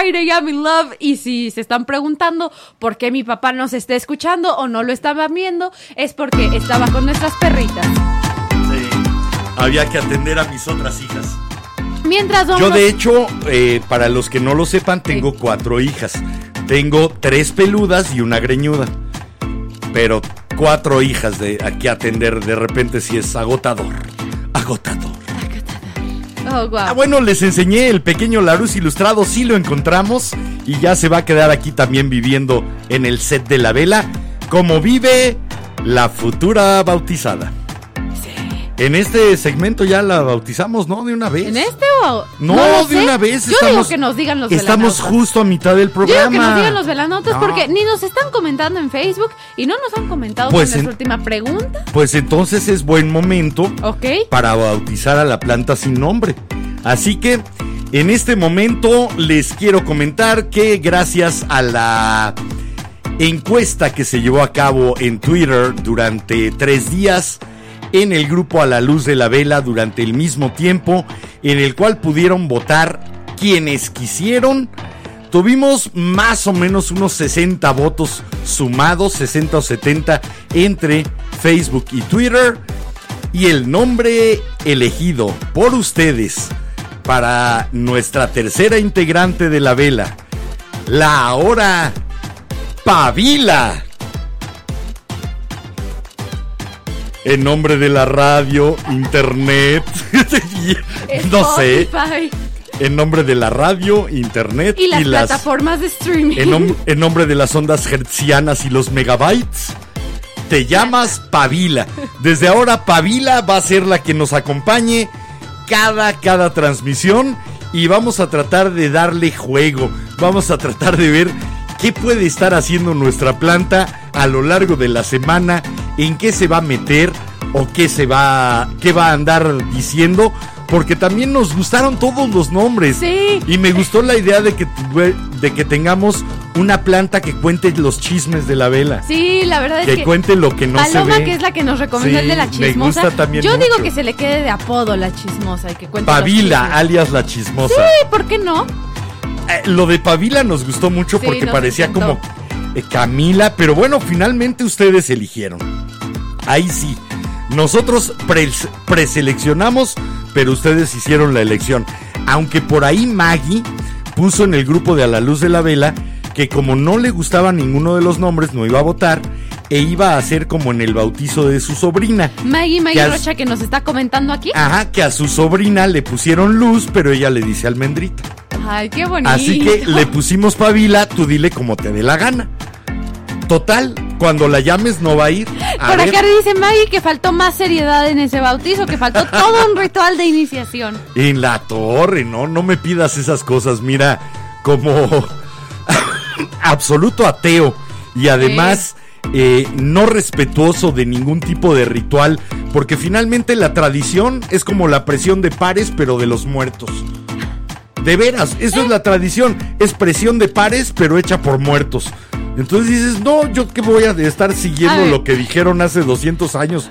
Friday I'm in Love. Y si se están preguntando por qué mi papá no se está escuchando o no lo estaba viendo, es porque estaba con nuestras perritas. Sí. Había que atender a mis otras hijas. Mientras Yo de hecho, eh, para los que no lo sepan, tengo cuatro hijas. Tengo tres peludas y una greñuda. Pero cuatro hijas de aquí atender de repente si es agotador. Agotador. Ah, bueno, les enseñé el pequeño Larus ilustrado, sí lo encontramos y ya se va a quedar aquí también viviendo en el set de la vela, como vive la futura bautizada. En este segmento ya la bautizamos, ¿no? De una vez. ¿En este o.? No, de sé. una vez. Yo estamos, digo que nos digan los Estamos velanautas. justo a mitad del Yo programa. digo que nos digan los velanautas No. porque ni nos están comentando en Facebook y no nos han comentado Pues en- nuestra última pregunta. Pues entonces es buen momento ¿Ok? para bautizar a la planta sin nombre. Así que en este momento les quiero comentar que gracias a la encuesta que se llevó a cabo en Twitter durante tres días en el grupo A la Luz de la Vela durante el mismo tiempo en el cual pudieron votar quienes quisieron. Tuvimos más o menos unos 60 votos sumados, 60 o 70 entre Facebook y Twitter. Y el nombre elegido por ustedes para nuestra tercera integrante de la vela, la ahora Pavila. En nombre de la radio, internet, no sé, en nombre de la radio, internet Y las plataformas de streaming. en nombre de las ondas hertzianas y los megabytes, te llamas Pavila. Desde ahora Pavila va a ser la que nos acompañe cada, cada transmisión y vamos a tratar de darle juego. Vamos a tratar de ver qué puede estar haciendo nuestra planta a lo largo de la semana, en qué se va a meter o qué se va, qué va a andar diciendo. Porque también nos gustaron todos los nombres. Sí. Y me gustó la idea de que, de que tengamos una planta que cuente los chismes de la vela. Sí, la verdad que es que. cuente lo que no Paloma, se ve. que es la que nos recomendó Sí, el de la me chismosa. gusta también Yo mucho. digo que se le quede de apodo la chismosa y que cuente. Pavila, alias la chismosa. Sí, ¿por qué no? Eh, lo de Pavila nos gustó mucho Sí, porque parecía encantó. como eh, Camila, pero bueno, finalmente ustedes eligieron. Ahí sí. Nosotros pres- preseleccionamos, pero ustedes hicieron la elección. Aunque por ahí Maggie puso en el grupo de A la Luz de la Vela que como no le gustaba ninguno de los nombres, no iba a votar e iba a hacer como en el bautizo de su sobrina. Maggie, Maggie Que Rocha que nos está comentando aquí. Ajá, que a su sobrina le pusieron luz, pero ella le dice almendrita. Ay, qué bonito. Así que le pusimos pavila, tú dile como te dé la gana. Total, cuando la llames no va a ir. A Por ver, acá dice Maggie que faltó más seriedad en ese bautizo, que faltó todo un ritual de iniciación. en la torre, no, no me pidas esas cosas. Mira, como absoluto ateo y además eh, no respetuoso de ningún tipo de ritual, porque finalmente la tradición es como la presión de pares, pero de los muertos. De veras, eso es la tradición. Es presión de pares, pero hecha por muertos. Entonces dices, no, yo que voy a estar siguiendo lo que dijeron hace 200 años.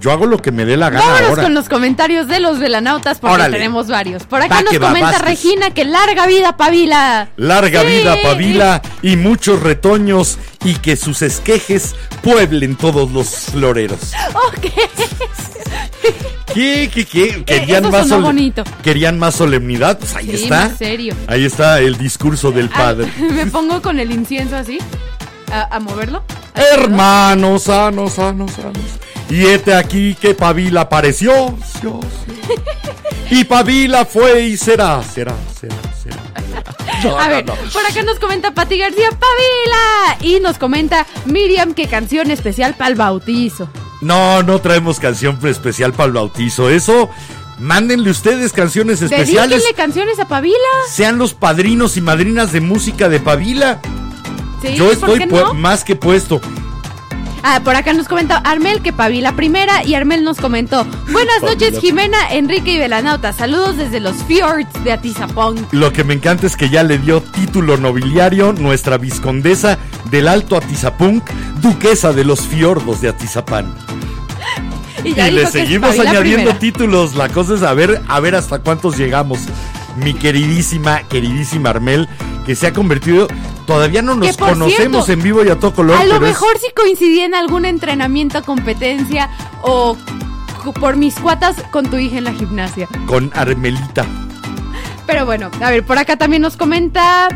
Yo hago lo que me dé la gana Vámonos ahora. con los comentarios de los velanautas porque Órale. tenemos varios. Por acá Va nos va, comenta. Regina que larga vida Pavila. Larga Sí. vida, Pavila, y muchos retoños, y que sus esquejes pueblen todos los floreros. Ok. ¿Qué, qué, qué? ¿Querían, más, bonito. ¿Querían más solemnidad? Pues ahí Sí, está. más serio. Ahí está el discurso del Ah, padre. Me pongo con el incienso así. A, a moverlo. Hermanos, sanos, sanos, sanos. Y este aquí que Pavila apareció. Y Pavila fue y será, será, será, será. No, A no, ver, no. por acá nos comenta Pati García Pavila. Y nos comenta Miriam que canción especial para el bautizo. No, no traemos canción especial para el bautizo. Eso, mándenle ustedes canciones especiales. Dedíquenle canciones a Pavila. Sean los padrinos y madrinas de música de Pavila. Sí, Yo ¿por estoy no? más que puesto. Ah, por acá nos comenta Armel que Pavila primera y Armel nos comentó Buenas noches. Jimena, Enrique y Belanauta, saludos desde los fjords de Atizapón. Lo que me encanta es que ya le dio título nobiliario nuestra viscondesa del Alto Atizapunk, duquesa de los fiordos de Atizapán. Y, Y le seguimos añadiendo títulos. La cosa es a ver, a ver hasta cuántos llegamos. Mi queridísima, queridísima Armel, que se ha convertido. Todavía no nos conocemos cierto, en vivo y a todo color. A lo pero es- mejor si coincidí en algún entrenamiento, competencia o por mis cuatas con tu hija en la gimnasia. con Armelita. Pero bueno, a ver, por acá también nos comenta.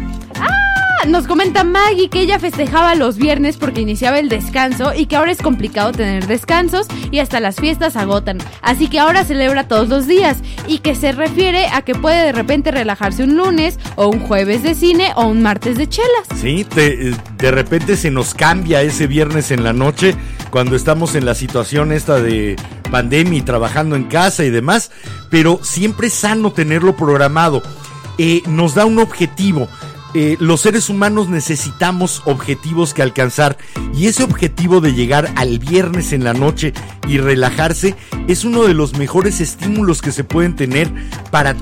Nos comenta Maggie que ella festejaba los viernes porque iniciaba el descanso y que ahora es complicado tener descansos y hasta las fiestas agotan. Así que ahora celebra todos los días y que se refiere a que puede de repente relajarse un lunes o un jueves de cine o un martes de chelas. Sí, te- de repente se nos cambia ese viernes en la noche cuando estamos en la situación esta de pandemia y trabajando en casa y demás, pero siempre es sano tenerlo programado. Eh, nos da un objetivo. Eh, los seres humanos necesitamos objetivos que alcanzar y ese objetivo de llegar al viernes en la noche y relajarse es uno de los mejores estímulos que se pueden tener para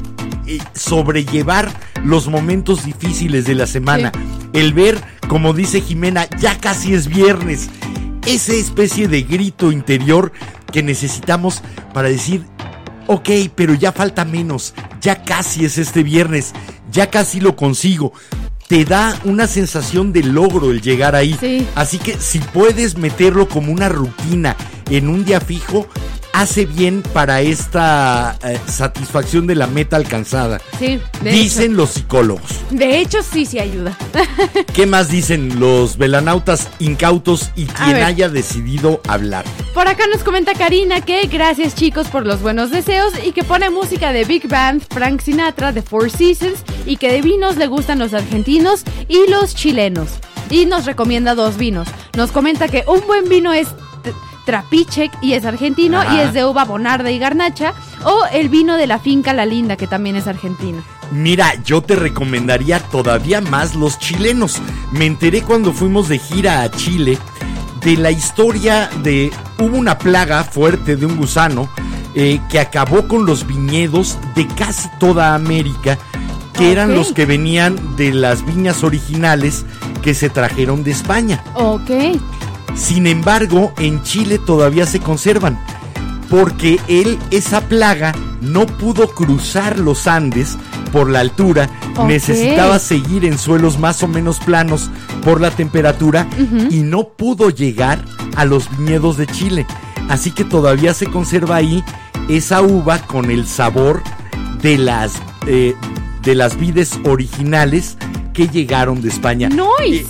eh, sobrellevar los momentos difíciles de la semana. El ver, como dice Jimena, ya casi es viernes. Esa especie de grito interior que necesitamos para decir, ok, pero ya falta menos, ya casi es este viernes, ya casi lo consigo. Te da una sensación de logro el llegar ahí. Sí. Así que si puedes meterlo como una rutina en un día fijo, hace bien para esta eh, satisfacción de la meta alcanzada. Sí, de Dicen los psicólogos. hecho. De hecho, sí, sí ayuda. ¿Qué más dicen los velanautas incautos y quien haya decidido hablar? Por acá nos comenta Karina que gracias chicos por los buenos deseos y que pone música de Big Band, Frank Sinatra, de Four Seasons y que de vinos le gustan los argentinos y los chilenos. Y nos recomienda dos vinos. Nos comenta que un buen vino es Trapichek y es argentino Ajá. y es de uva bonarda y garnacha o el vino de la finca La Linda que también es argentina. Mira, yo te recomendaría todavía más los chilenos. Me enteré cuando fuimos de gira a Chile de la historia de... Hubo una plaga fuerte de un gusano eh, que acabó con los viñedos de casi toda América, que eran los que venían de las viñas originales que se trajeron de España. Ok. Sin embargo, en Chile todavía se conservan. Porque él, esa plaga, no pudo cruzar los Andes por la altura. Necesitaba seguir en suelos más o menos planos por la temperatura y no pudo llegar a los viñedos de Chile. Así que todavía se conserva ahí esa uva con el sabor de las, eh, de las vides originales que llegaron de España. Nice. Eh,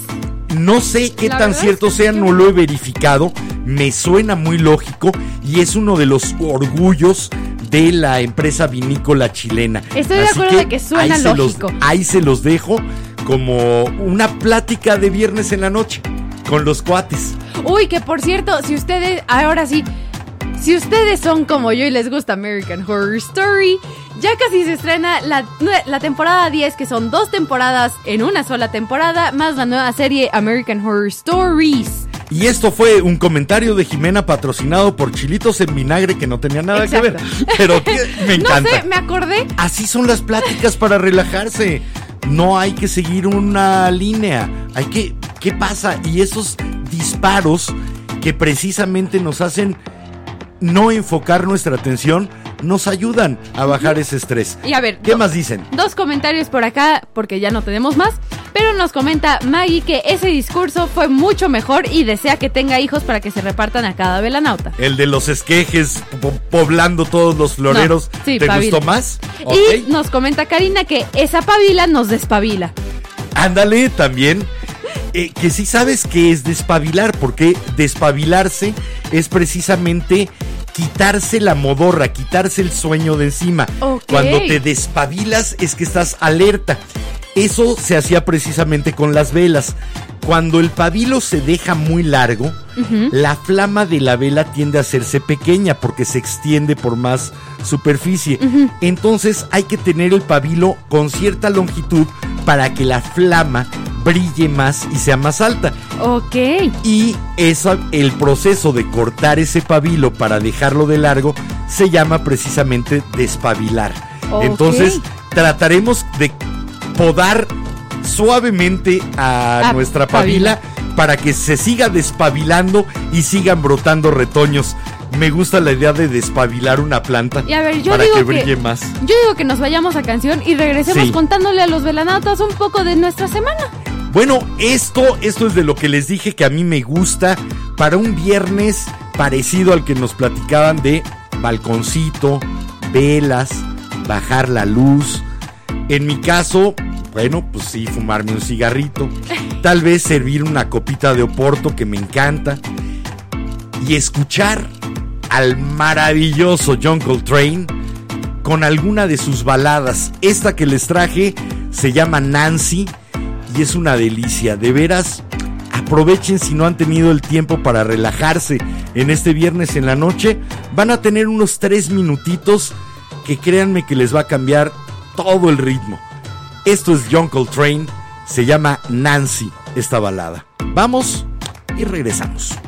no sé qué La tan cierto es que sea, no lo he verificado. Me suena muy lógico y es uno de los orgullos de la empresa vinícola chilena. Estoy de acuerdo de que suena ahí se los- lógico. ahí se los dejo como una plática de viernes en la noche con los cuates. Uy, que por cierto, si ustedes, ahora sí, si ustedes son como yo y les gusta American Horror Story, ya casi se estrena la, temporada 10, que son dos temporadas en una sola temporada, más la nueva serie American Horror Stories. Y esto fue un comentario de Jimena patrocinado por Chilitos en Vinagre que no tenía nada que ver. Pero que me No encanta. sé, me acordé. Así son las pláticas para relajarse. No hay que seguir una línea. Hay que. ¿Qué pasa? Y esos disparos que precisamente nos hacen no enfocar nuestra atención nos ayudan a bajar ese estrés. Y a ver, ¿Qué más dicen? Dos comentarios por acá, porque ya no tenemos más. Pero nos comenta Maggie que ese discurso fue mucho mejor y desea que tenga hijos para que se repartan a cada velanauta. El de los esquejes po- poblando todos los floreros. No, sí, ¿Te gustó más? Y nos comenta Karina que esa pavila nos despabila. Ándale, también. Eh, que sí sabes que es despabilar, porque despabilarse es precisamente quitarse la modorra, quitarse el sueño de encima. Cuando te despabilas es que estás alerta. Eso se hacía precisamente con las velas. Cuando el pabilo se deja muy largo, la flama de la vela tiende a hacerse pequeña porque se extiende por más superficie. Entonces hay que tener el pabilo con cierta longitud para que la flama brille más y sea más alta. Ok. Y eso, el proceso de cortar ese pabilo para dejarlo de largo se llama precisamente despabilar. Ok. Entonces trataremos de podar suavemente a, A nuestra pabila. pabila para que se siga despabilando y sigan brotando retoños. Me gusta la idea de despabilar una planta Y a ver, yo para digo que que, brille más. Yo digo que nos vayamos a canción y regresemos Sí. contándole a los velanautas un poco de nuestra semana. Bueno, esto, esto es de lo que les dije que a mí me gusta para un viernes parecido al que nos platicaban de balconcito, velas, bajar la luz. En mi caso, bueno, pues sí, fumarme un cigarrito. Tal vez servir una copita de oporto que me encanta. Y escuchar al maravilloso John Coltrane con alguna de sus baladas. Esta que les traje se llama Nancy y es una delicia. De veras, aprovechen si no han tenido el tiempo para relajarse en este viernes en la noche. Van a tener unos tres minutitos que créanme que les va a cambiar todo el ritmo. Esto es John Coltrane, se llama Nancy esta balada. Vamos y regresamos.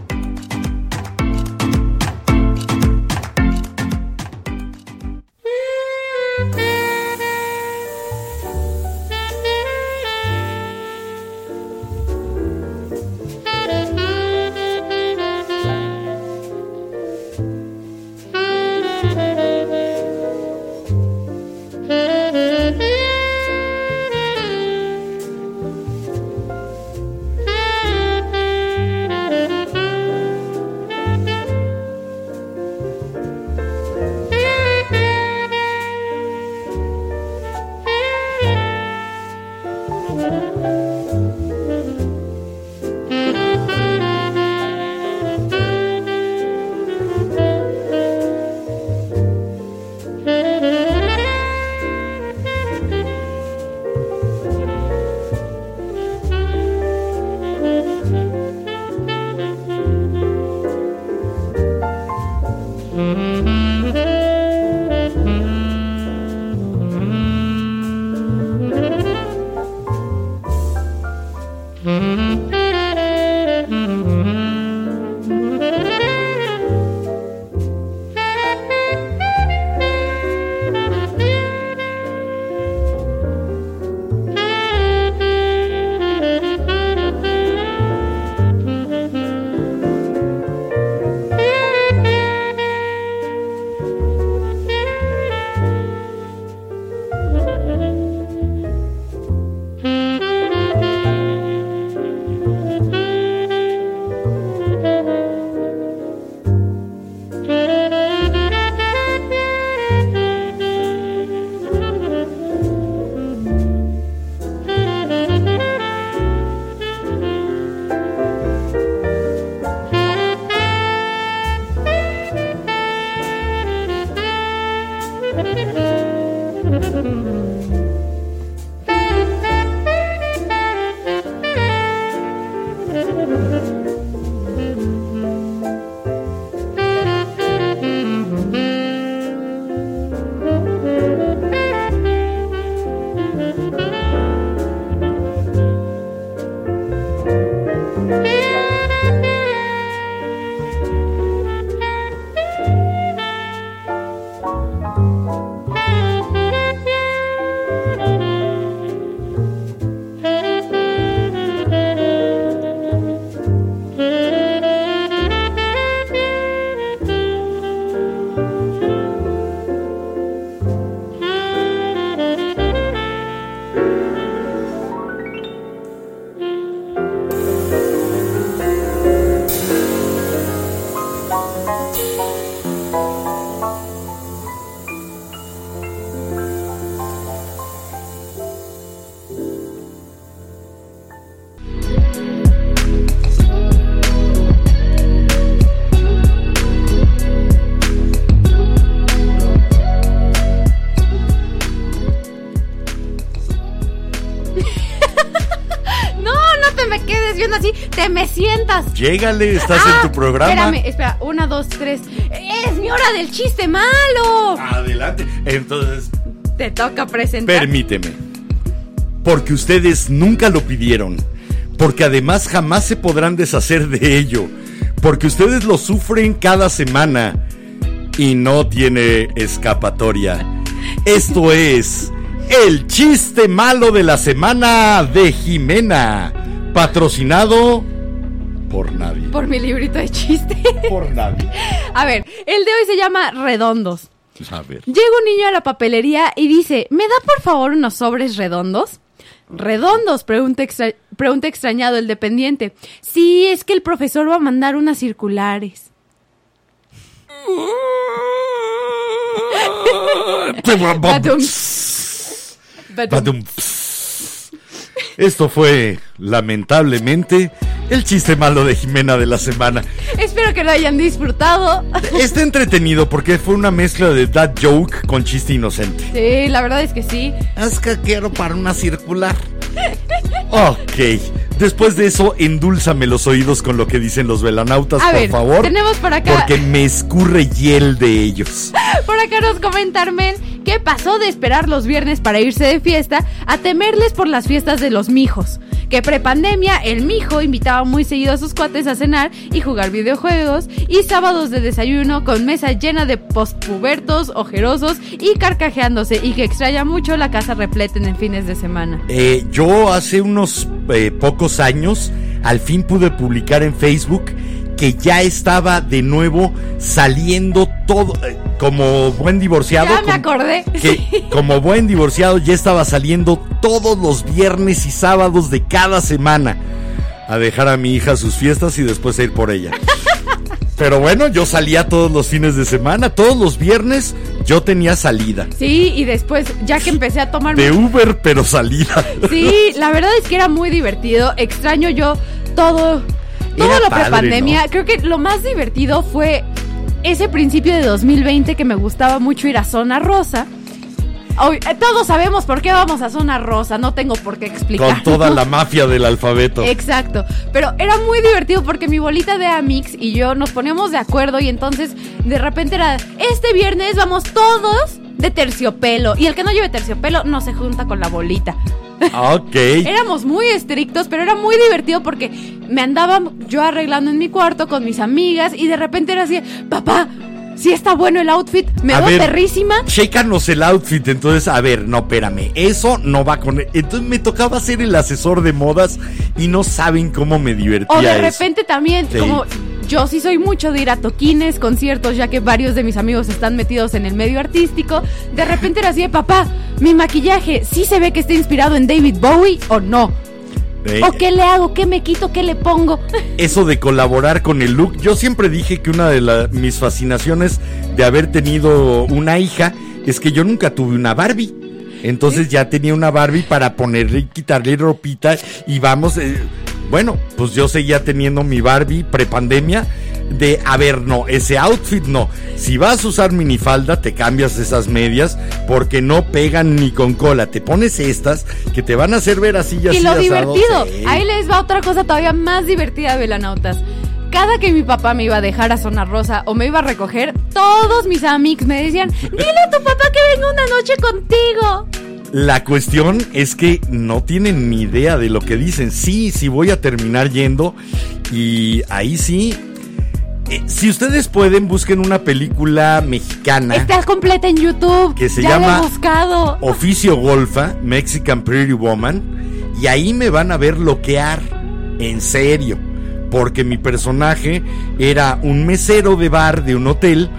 Llégale, estás Ah, en tu programa. Espérame, espera, una, dos, tres. Es mi hora del chiste malo. Adelante. Entonces, Te toca presentar. permíteme. Porque ustedes nunca lo pidieron. Porque además jamás se podrán deshacer de ello. Porque ustedes lo sufren cada semana. Y no tiene escapatoria. Esto es el chiste malo de la semana de Jimena. Patrocinado por nadie. Por mi librito de chiste. Por nadie. A ver, el de hoy se llama Redondos. A ver. Llega un niño a la papelería y dice, ¿me da por favor unos sobres redondos? Redondos, pregunta, extra- pregunta extrañado el dependiente. Sí, es que el profesor va a mandar unas circulares. Badum. Badum. Badum. Esto fue, lamentablemente, el chiste malo de Jimena de la semana. Espero que lo hayan disfrutado. Está entretenido porque fue una mezcla de dad joke con chiste inocente. Sí, la verdad es que sí. Es que quiero para una circular. Ok. Después de eso, endúlzame los oídos con lo que dicen los velanautas, A por ver, favor. tenemos por acá- Porque me escurre hiel de ellos. Por acá nos comentan, men, que pasó de esperar los viernes para irse de fiesta a temerles por las fiestas de los mijos. Que prepandemia, el mijo invitaba muy seguido a sus cuates a cenar y jugar videojuegos. Y sábados de desayuno con mesa llena de postpubertos, ojerosos y carcajeándose. Y que extraña mucho la casa repleta en fines de semana. Eh, yo hace unos eh, pocos años, al fin pude publicar en Facebook que ya estaba de nuevo saliendo todo, eh, como buen divorciado. Ya me acordé. que Sí. como buen divorciado ya estaba saliendo todos los viernes y sábados de cada semana a dejar a mi hija a sus fiestas y después a ir por ella. Pero bueno, yo salía todos los fines de semana, todos los viernes yo tenía salida. Sí, y después, ya que empecé a tomar De Uber, pero salida. Sí, la verdad es que era muy divertido. Extraño yo todo, todo Era lo padre, prepandemia. ¿no? Creo que lo más divertido fue ese principio de 2020 que me gustaba mucho ir a Zona Rosa. Hoy, eh, todos sabemos por qué vamos a Zona Rosa, no tengo por qué explicar. Con toda la mafia del alfabeto. Exacto, pero era muy divertido porque mi bolita de Amix y yo nos poníamos de acuerdo y entonces de repente era, este viernes vamos todos de terciopelo y el que no lleve terciopelo no se junta con la bolita. Ok. Éramos muy estrictos, pero era muy divertido porque me andaba yo arreglando en mi cuarto con mis amigas y de repente era así, papá, si está bueno el outfit, me A veo ver, perrísima. Chécanos el outfit, entonces, a ver, no, espérame, eso no va con... Entonces me tocaba ser el asesor de modas y no saben cómo me divertía O de eso. repente también, Sí. como yo sí soy mucho de ir a toquines, conciertos, ya que varios de mis amigos están metidos en el medio artístico, de repente era así de, papá, mi maquillaje, ¿sí se ve que está inspirado en David Bowie o no? Eh, ¿O qué le hago? ¿Qué me quito? ¿Qué le pongo? eso de colaborar con el look. Yo siempre dije que una de la- mis fascinaciones de haber tenido una hija es que yo nunca tuve una Barbie. Entonces ya tenía una Barbie para ponerle y quitarle ropita y vamos, eh, bueno, pues yo seguía teniendo mi Barbie prepandemia de, a ver, no, ese outfit no. Si vas a usar minifalda, te cambias esas medias porque no pegan ni con cola. Te pones estas que te van a hacer ver así y así. Y lo asado. divertido, Sí. ahí les va otra cosa todavía más divertida, velanautas. Cada que mi papá me iba a dejar a Zona Rosa o me iba a recoger, todos mis amigos me decían, dile a tu papá que venga una noche contigo. La cuestión es que no tienen ni idea de lo que dicen. Sí, sí voy a terminar yendo. Y ahí sí. Eh, si ustedes pueden, busquen una película mexicana. Está completa en YouTube. Que se ya llama- he buscado. Oficio Golfa, Mexican Pretty Woman. Y ahí me van a ver loquear. En serio. Porque mi personaje era un mesero de bar de un hotel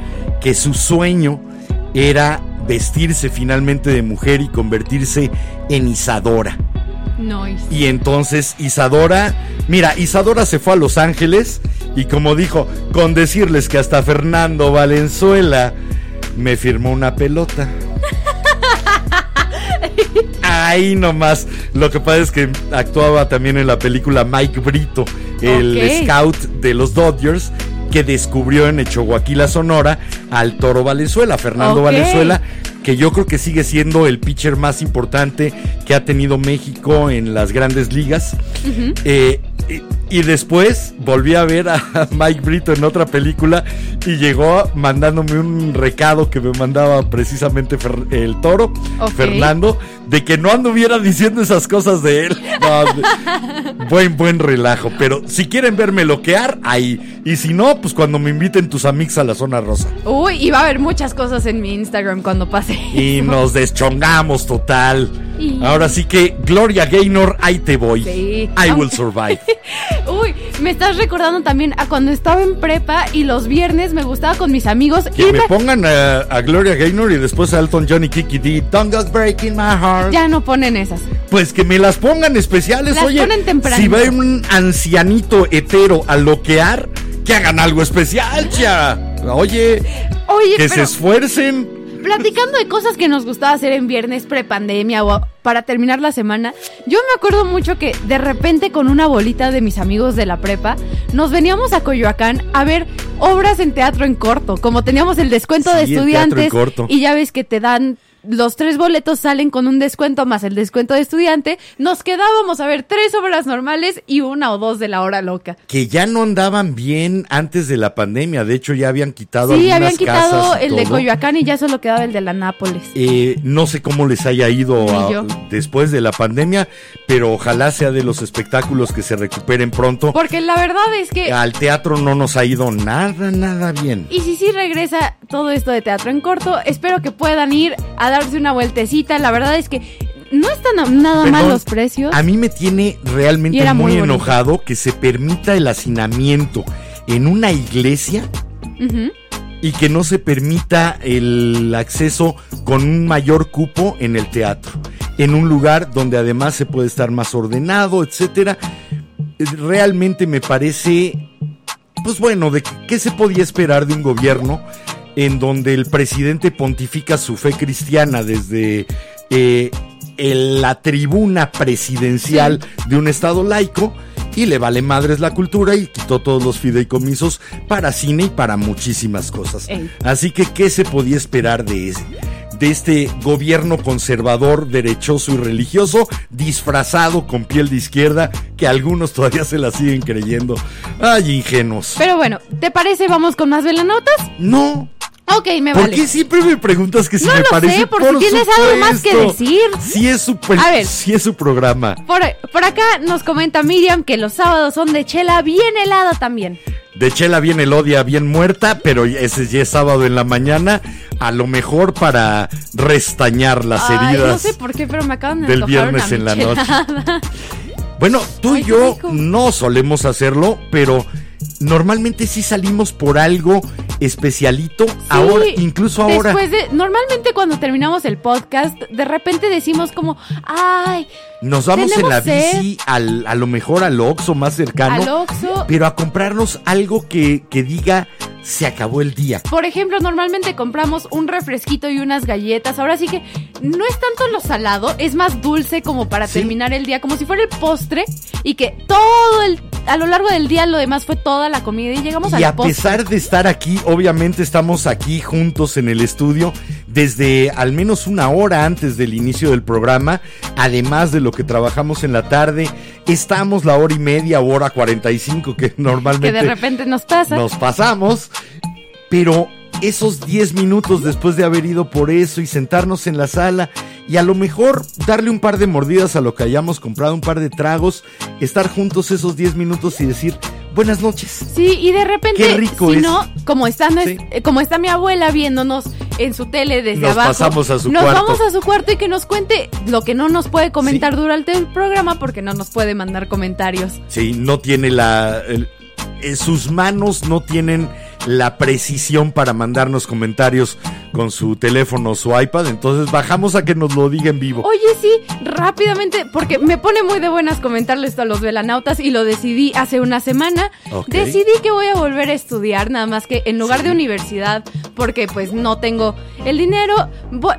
que su sueño era vestirse finalmente de mujer y convertirse en Isadora. Nice. Y entonces Isadora, mira, Isadora se fue a Los Ángeles y como dijo, con decirles que hasta Fernando Valenzuela me firmó una pelota. Ahí nomás. Lo que pasa es que actuaba también en la película Mike Brito, el scout de los Dodgers, que descubrió en Echoaquila, Sonora, al Toro Valenzuela, Fernando. Valenzuela, que yo creo que sigue siendo el pitcher más importante que ha tenido México en las grandes ligas. Eh, y, después volví a ver a Mike Brito en otra película y llegó mandándome un recado que me mandaba precisamente el toro. Fernando, de que no anduviera diciendo esas cosas de él. No, buen, buen relajo. Pero si quieren verme loquear, ahí. Y si no, pues cuando me inviten tus amigos a la zona rosa. Uy, y va a haber muchas cosas en mi Instagram cuando pase. Y eso. nos deschongamos total. Y- Ahora sí que, Gloria Gaynor, ahí te voy. Sí. I will survive. Uy, me estás recordando también a cuando estaba en prepa y los viernes me gustaba con mis amigos Que me pongan a, a Gloria Gaynor y después a Elton John y Kiki D. Don't go breaking my heart. Ya no ponen esas. Pues que me las pongan especiales, Las oye. ponen temprano. Si va un ancianito hetero a loquear, que hagan algo especial, cha. Oye, Oye, que se esfuercen. platicando de cosas que nos gustaba hacer en viernes prepandemia o para terminar la semana. Yo me acuerdo mucho que de repente con una bolita de mis amigos de la prepa, nos veníamos a Coyoacán a ver obras en teatro en corto, como teníamos el descuento Sí, de estudiantes y ya ves que te dan los tres boletos salen con un descuento más el descuento de estudiante, nos quedábamos a ver tres obras normales y una o dos de la hora loca. Que ya no andaban bien antes de la pandemia. De hecho, ya habían quitado Sí, algunas habían quitado casas el de. Coyoacán y ya solo quedaba el de la Nápoles. Eh, no sé cómo les haya ido a- después de la pandemia, pero ojalá sea de los espectáculos que se recuperen pronto. Porque la verdad es que Al teatro no nos ha ido nada, nada bien. Y si sí regresa todo esto de teatro en corto, espero que puedan ir a darse una vueltecita. La verdad es que no están nada mal los precios. A mí me tiene realmente muy, enojado que se permita el hacinamiento en una iglesia y que no se permita el acceso con un mayor cupo en el teatro, en un lugar donde además se puede estar más ordenado, etcétera. Realmente me parece, pues bueno, de qué se podía esperar de un gobierno en donde el presidente pontifica su fe cristiana desde eh, el- la tribuna presidencial de un estado laico y le vale madres la cultura y quitó todos los fideicomisos para cine y para muchísimas cosas. Ey. Así que, ¿qué se podía esperar de, ese- de este gobierno conservador, derechoso y religioso, disfrazado con piel de izquierda, que algunos todavía se la siguen creyendo? Ay, ingenuos. Pero bueno, ¿te parece? Vamos con más velanotas. No. Ok, me ¿Por vale. qué siempre me preguntas que si No me lo parece? sé, por si tienes algo más que decir. Sí es su, A ver. sí es su programa. Por, por acá nos comenta Miriam que los sábados son de chela bien helada también. De Chela viene el odia bien muerta, pero ese ya es sábado en la mañana, a lo mejor para restañar las Ay, heridas. no sé por qué, pero me acaban de del viernes una en la michelada. Bueno, tú Ay, y yo no solemos hacerlo, pero normalmente sí salimos por algo especialito. ahora, incluso ahora. Después de, normalmente cuando terminamos el podcast, de repente decimos como, ay, Nos vamos en la sed. bici al, a lo mejor al Oxxo más cercano. al Oxxo. Pero a comprarnos algo que, que diga se acabó el día. Por ejemplo, normalmente compramos un refresquito y unas galletas. Ahora sí que no es tanto lo salado, es más dulce como para Sí. terminar el día, como si fuera el postre y que todo el a lo largo del día lo demás fue toda la comida y llegamos Y al a postre. pesar de estar aquí, obviamente estamos aquí juntos en el estudio desde al menos una hora antes del inicio del programa, además de lo que trabajamos en la tarde, estamos la hora y media, hora 45 que que normalmente de repente nos pasa. nos pasamos, pero esos 10 minutos después de haber ido por eso y sentarnos en la sala y a lo mejor darle un par de mordidas a lo que hayamos comprado, un par de tragos, estar juntos esos 10 minutos y decir buenas noches. Sí, y de repente, Qué rico si es. no, como está, Sí. eh, como está mi abuela viéndonos en su tele desde Nos abajo, pasamos a su nos cuarto. vamos a su cuarto y que nos cuente lo que no nos puede comentar durante el programa porque no nos puede mandar comentarios. Sí, no tiene la... el- eh, sus manos no tienen la precisión para mandarnos comentarios con su teléfono o su iPad, entonces bajamos a que nos lo diga en vivo. Oye, sí, rápidamente, porque me pone muy de buenas comentarle esto a los velanautas y lo decidí hace una semana. Decidí que voy a volver a estudiar, nada más que en lugar de universidad, porque pues no tengo el dinero,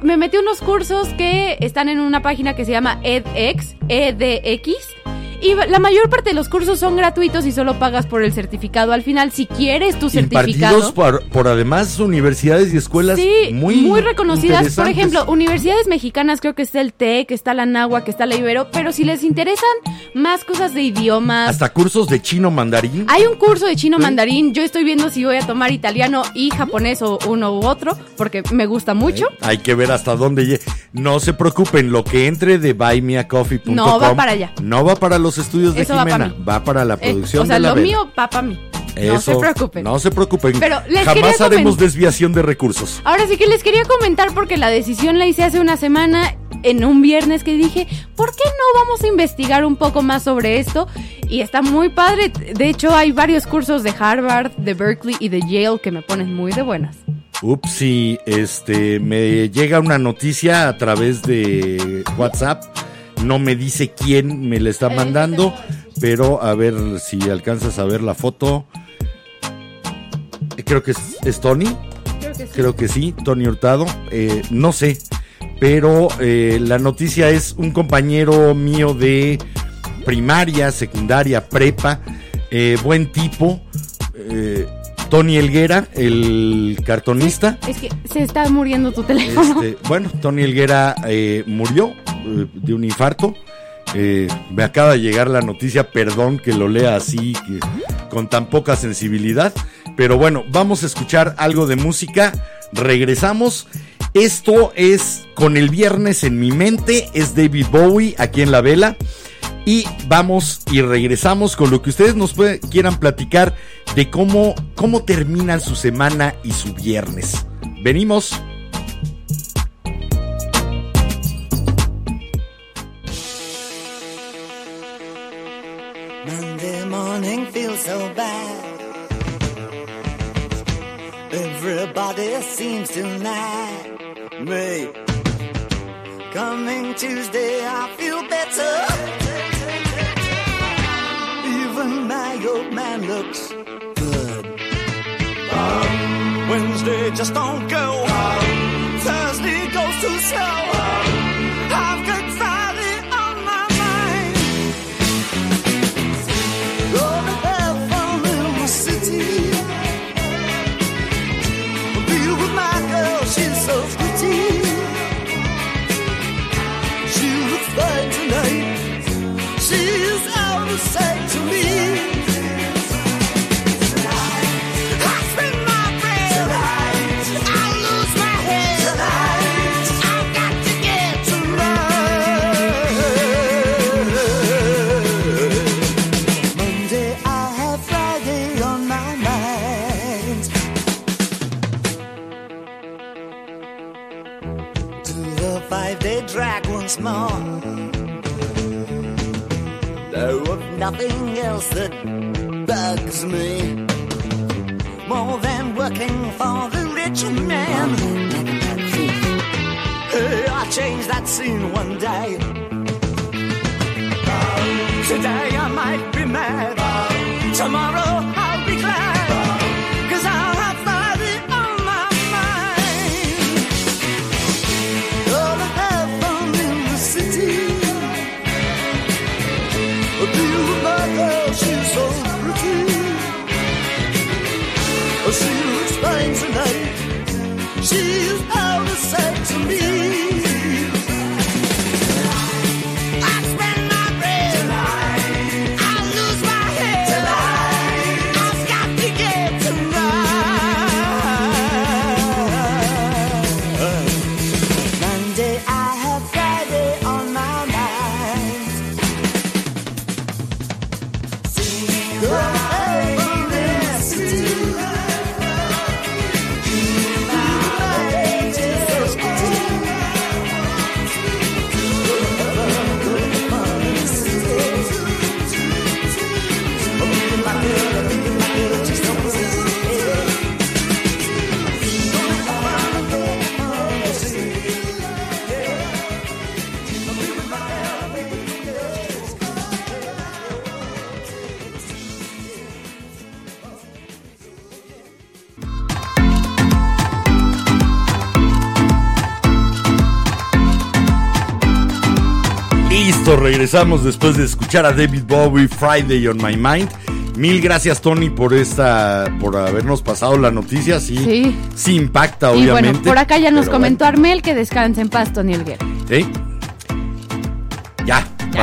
me metí unos cursos que están en una página que se llama edX, EDX. Y la mayor parte de los cursos son gratuitos y solo pagas por el certificado al final. Si quieres tu certificado. Impartidos por, por además universidades y escuelas Sí, muy, muy, reconocidas. Por ejemplo, universidades mexicanas, creo que está el TEC, está la Nahua, que está la Ibero, pero si les interesan más cosas de idiomas. Hasta cursos de chino mandarín. Hay un curso de chino mandarín. Yo estoy viendo si voy a tomar italiano y japonés o uno u otro, porque me gusta mucho. Hay que ver hasta dónde llegue. No se preocupen, lo que entre de buymeacoffee.com No va para allá. No va para los estudios de Eso va Jimena, para mí. va para la Eh, producción o sea, de la lo vela. mío va para mí. no se Eso, preocupen. No se preocupen. Pero les Jamás haremos desviación de recursos. Ahora sí que les quería comentar porque la decisión la hice hace una semana en un viernes que dije, ¿por qué no vamos a investigar un poco más sobre esto? Y está muy padre. De hecho, hay varios cursos de Harvard, de Berkeley y de Yale que me ponen muy de buenas. Upsi, este, me llega una noticia a través de WhatsApp. No me dice quién me la está mandando, pero a ver si alcanzas a ver la foto. Creo que es, es Tony. Creo que sí. Creo que sí, Tony Hurtado. Eh, no sé. pero eh, la noticia es un compañero mío de primaria, secundaria, prepa, eh, buen tipo, eh, Tony Elguera, el cartonista. Es que se está muriendo tu teléfono. Este, bueno, Tony Elguera eh, murió eh, de un infarto. Eh, me acaba de llegar la noticia, perdón que lo lea así, que- con tan poca sensibilidad. Pero bueno, vamos a escuchar algo de música. Regresamos. Esto es con el viernes en mi mente. Es David Bowie aquí en la vela. Y vamos y regresamos con lo que ustedes nos puede- quieran platicar de cómo, cómo terminan su semana y su viernes. Venimos. Monday morning feels so bad. Everybody seems to nag me. Coming Tuesday, I feel better. My old man looks good. Um, Wednesday just don't go. Um, Thursday goes too slow. I've nothing else that bugs me more than working for the rich man. Hey, I changed that scene one day. Today I might regresamos después de escuchar a David Bowie Friday on My Mind. Mil gracias Tony por esta, por habernos pasado la noticia, sí, Sí. sí impacta y obviamente. bueno, por acá ya nos comentó Armel que descanse en paz, Tony Elguera. ¿sí?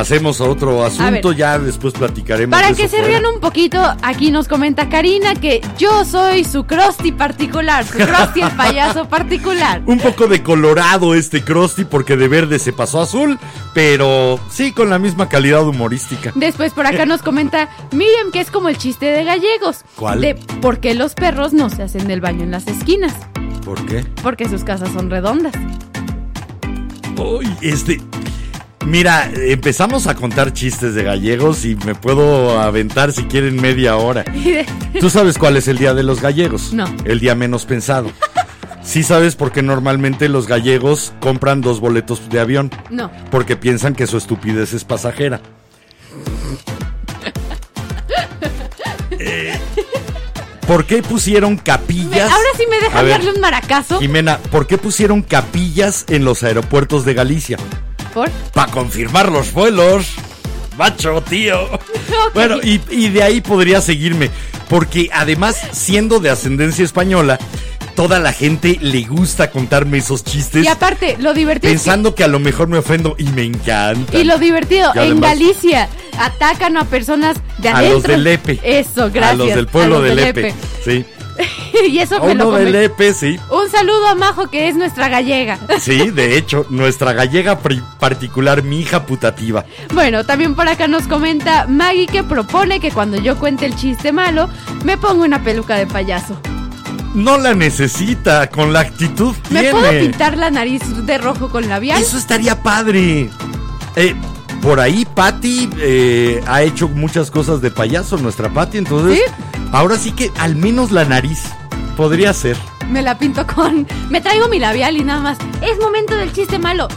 Pasemos a otro asunto, ya después platicaremos. Para de que se fuera. rían un poquito, aquí nos comenta Karina que yo soy su Krusty particular, su Krusty el payaso particular. Un poco de colorado este Krusty porque de verde se pasó a azul, pero sí con la misma calidad humorística. Después por acá nos comenta Miriam que es como el chiste de gallegos. ¿Cuál? De por qué los perros no se hacen del baño en las esquinas. ¿Por qué? Porque sus casas son redondas. Uy, este. Mira, empezamos a contar chistes de gallegos y me puedo aventar si quieren media hora. ¿Tú sabes cuál es el día de los gallegos? No. El día menos pensado. Sí sabes por qué normalmente los gallegos compran dos boletos de avión. No. Porque piensan que su estupidez es pasajera. Eh, ¿por qué pusieron Me- capillas? ahora sí me dejan darle un maracazo. Jimena, ¿por qué pusieron capillas en los aeropuertos de Galicia? ¿Por? Para confirmar los vuelos. Macho, tío. Bueno, y, y de ahí podría seguirme. Porque además, siendo de ascendencia española, toda la gente le gusta contarme esos chistes. Y aparte, lo divertido es que- Pensando que a lo mejor me ofendo y me encanta. Y lo divertido, Y en Galicia atacan a personas de a adentro. los del Lepe. Eso, gracias. A los del pueblo a los de del Lepe. Sí. y eso A me lo uno de come- Lepe, sí. Un saludo a Majo, que es nuestra gallega. Sí, de hecho, nuestra gallega particular, mi hija putativa. Bueno, también por acá nos comenta Maggie que propone que cuando yo cuente el chiste malo, me ponga una peluca de payaso. No la necesita, con la actitud ¿Me tiene. puedo pintar la nariz de rojo con labial? Eso estaría padre. Eh, por ahí Patty eh, ha hecho muchas cosas de payaso, nuestra Patty, entonces ¿Sí? ahora sí que al menos la nariz podría ser. Me la pinto con... Me traigo mi labial y nada más. Es momento del chiste malo.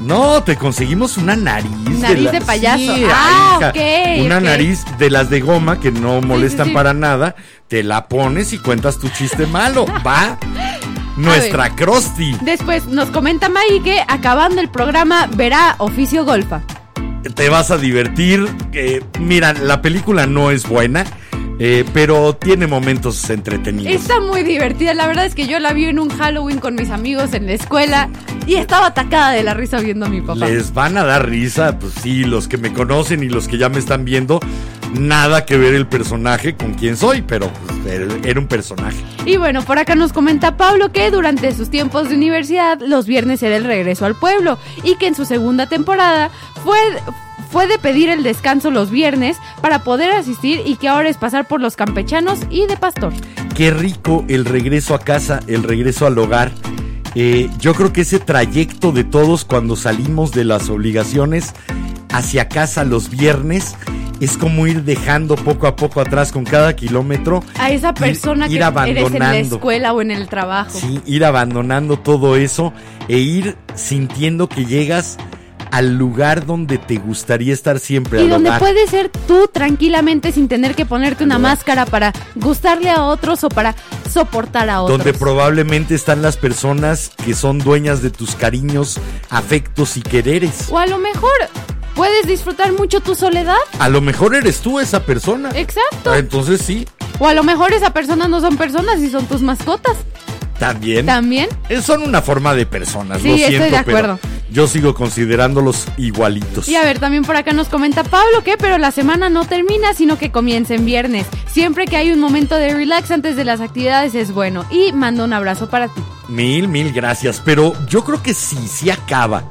No, te conseguimos una nariz. Nariz la- de payaso. Sí, Ah, ay, ok, Una nariz de las de goma que no molestan sí. para nada. Te la pones y cuentas tu chiste malo. Va. Nuestra Krusty. Después nos comenta Maggie que acabando el programa verá Oficio Golfa. Te vas a divertir. mira, la película no es buena, eh, pero tiene momentos entretenidos. Está muy divertida. La verdad es que yo la vi en un Halloween con mis amigos en la escuela y estaba atacada de la risa viendo a mi papá. Les van a dar risa, pues sí, los que me conocen y los que ya me están viendo, nada que ver el personaje con quién soy, pero pues, era- era un personaje. Y bueno, por acá nos comenta Pablo que durante sus tiempos de universidad los viernes era el regreso al pueblo y que en su segunda temporada fue, fue de pedir el descanso los viernes para poder asistir y que ahora es pasar por los campechanos y de pastor. Qué rico el regreso a casa, el regreso al hogar. Eh, yo creo que ese trayecto de todos cuando salimos de las obligaciones hacia casa los viernes es como ir dejando poco a poco atrás con cada kilómetro. A esa persona ir que eres en la abandonando. escuela o en el trabajo. Sí, ir abandonando todo eso e ir sintiendo que llegas al lugar donde te gustaría estar siempre. Y donde puedes ser tú tranquilamente sin tener que ponerte una máscara para gustarle a otros o para soportar a otros. Donde probablemente están las personas que son dueñas de tus cariños, afectos y quereres. O a lo mejor puedes disfrutar mucho tu soledad. A lo mejor eres tú esa persona. Exacto. Entonces sí, O a lo mejor esa persona no son personas y son tus mascotas. También. También. Eh, Son una forma de personas, Sí, lo estoy siento, de acuerdo. pero yo sigo considerándolos igualitos. Y a ver, también por acá nos comenta Pablo que, pero la semana no termina, sino que comienza en viernes. Siempre que hay un momento de relax antes de las actividades es bueno. Y mando un abrazo para ti. Mil, mil gracias. Pero yo creo que sí, sí acaba.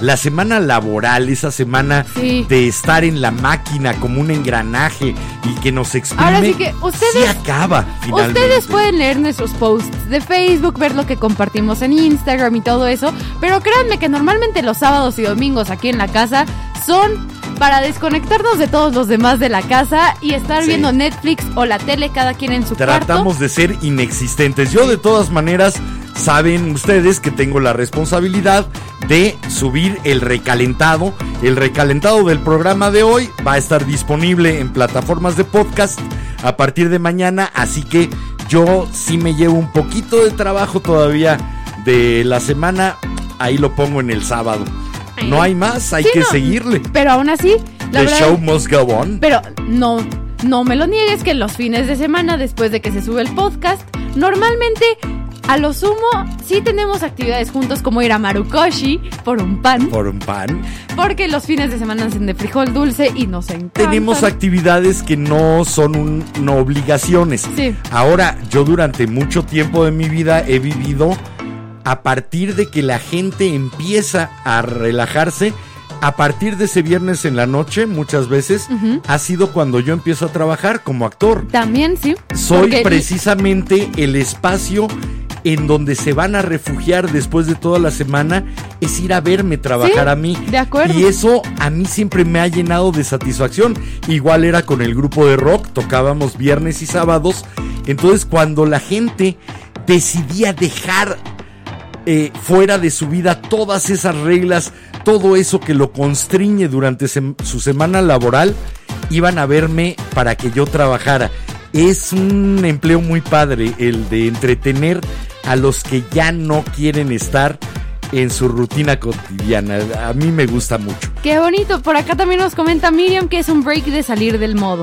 La semana laboral, esa semana Sí. de estar en la máquina como un engranaje y que nos exprime. Ahora sí que ustedes- acaba, finalmente. Ustedes pueden leer nuestros posts de Facebook, ver lo que compartimos en Instagram y todo eso, pero créanme que normalmente los sábados y domingos aquí en la casa son para desconectarnos de todos los demás de la casa y estar Sí. viendo Netflix o la tele cada quien en su Tratamos cuarto. de ser inexistentes. Yo de todas maneras, saben ustedes que tengo la responsabilidad de subir el recalentado. El recalentado del programa de hoy va a estar disponible en plataformas de podcast a partir de mañana. Así que yo sí me llevo un poquito de trabajo todavía de la semana. Ahí lo pongo en el sábado. No hay más, hay Sí, que no, seguirle. Pero aún así, la The verdad- show must go on. Pero no, no me lo niegues que los fines de semana, después de que se sube el podcast, normalmente a lo sumo sí tenemos actividades juntos como ir a Marukoshi por un pan, Por un pan. porque los fines de semana hacen de frijol dulce y nos encanta. tenemos actividades que no son un- no obligaciones. Sí. Ahora, yo durante mucho tiempo de mi vida he vivido a partir de que la gente empieza a relajarse. A partir de ese viernes en la noche, muchas veces, ha sido cuando yo empiezo a trabajar como actor. También, sí. Soy porque- precisamente el espacio en donde se van a refugiar después de toda la semana, es ir a verme trabajar Sí, a mí. de acuerdo. Y eso a mí siempre me ha llenado de satisfacción. Igual era con el grupo de rock, tocábamos viernes y sábados. Entonces cuando la gente decidía dejar eh, fuera de su vida todas esas reglas, todo eso que lo constriñe durante su semana laboral, iban a verme para que yo trabajara. Es un empleo muy padre el de entretener a los que ya no quieren estar en su rutina cotidiana. A mí me gusta mucho. Qué bonito. Por acá también nos comenta Miriam que es un break de salir del modo.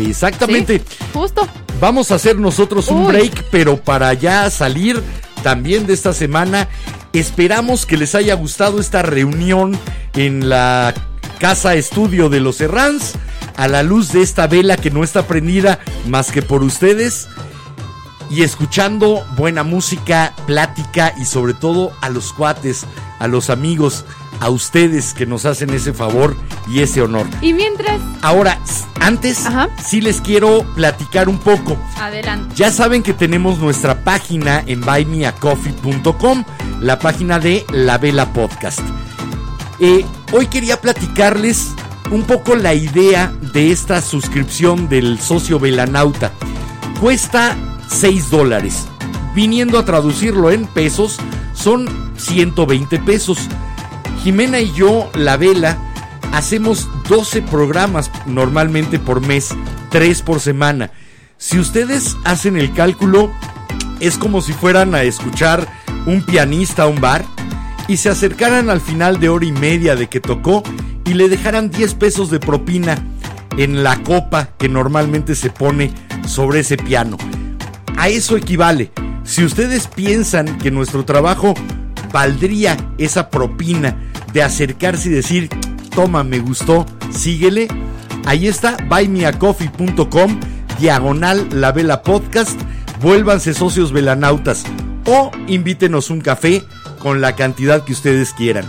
Exactamente. Sí, justo. Vamos a hacer nosotros un Uy. break, pero para ya salir también de esta semana, esperamos que les haya gustado esta reunión en la casa estudio de los Serrans, a la luz de esta vela que no está prendida más que por ustedes, y escuchando buena música, plática y sobre todo a los cuates, a los amigos, a ustedes que nos hacen ese favor y ese honor. Y mientras, Ahora, antes, Ajá. sí les quiero platicar un poco. adelante. Ya saben que tenemos nuestra página en buymeacoffee.com, la página de La Vela Podcast. Eh, hoy quería platicarles un poco la idea de esta suscripción del socio Velanauta. Cuesta 6 dólares. Viniendo a traducirlo en pesos, son 120 pesos. Jimena y yo, La Vela, hacemos 12 programas normalmente por mes, 3 por semana. Si ustedes hacen el cálculo, es como si fueran a escuchar un pianista a un bar y se acercaran al final de hora y media de que tocó y le dejaran 10 pesos de propina en la copa que normalmente se pone sobre ese piano. A eso equivale. Si ustedes piensan que nuestro trabajo valdría esa propina de acercarse y decir, toma, me gustó, síguele, ahí está, buymeacoffee.com, diagonal la vela podcast, vuélvanse socios velanautas o invítenos un café con la cantidad que ustedes quieran.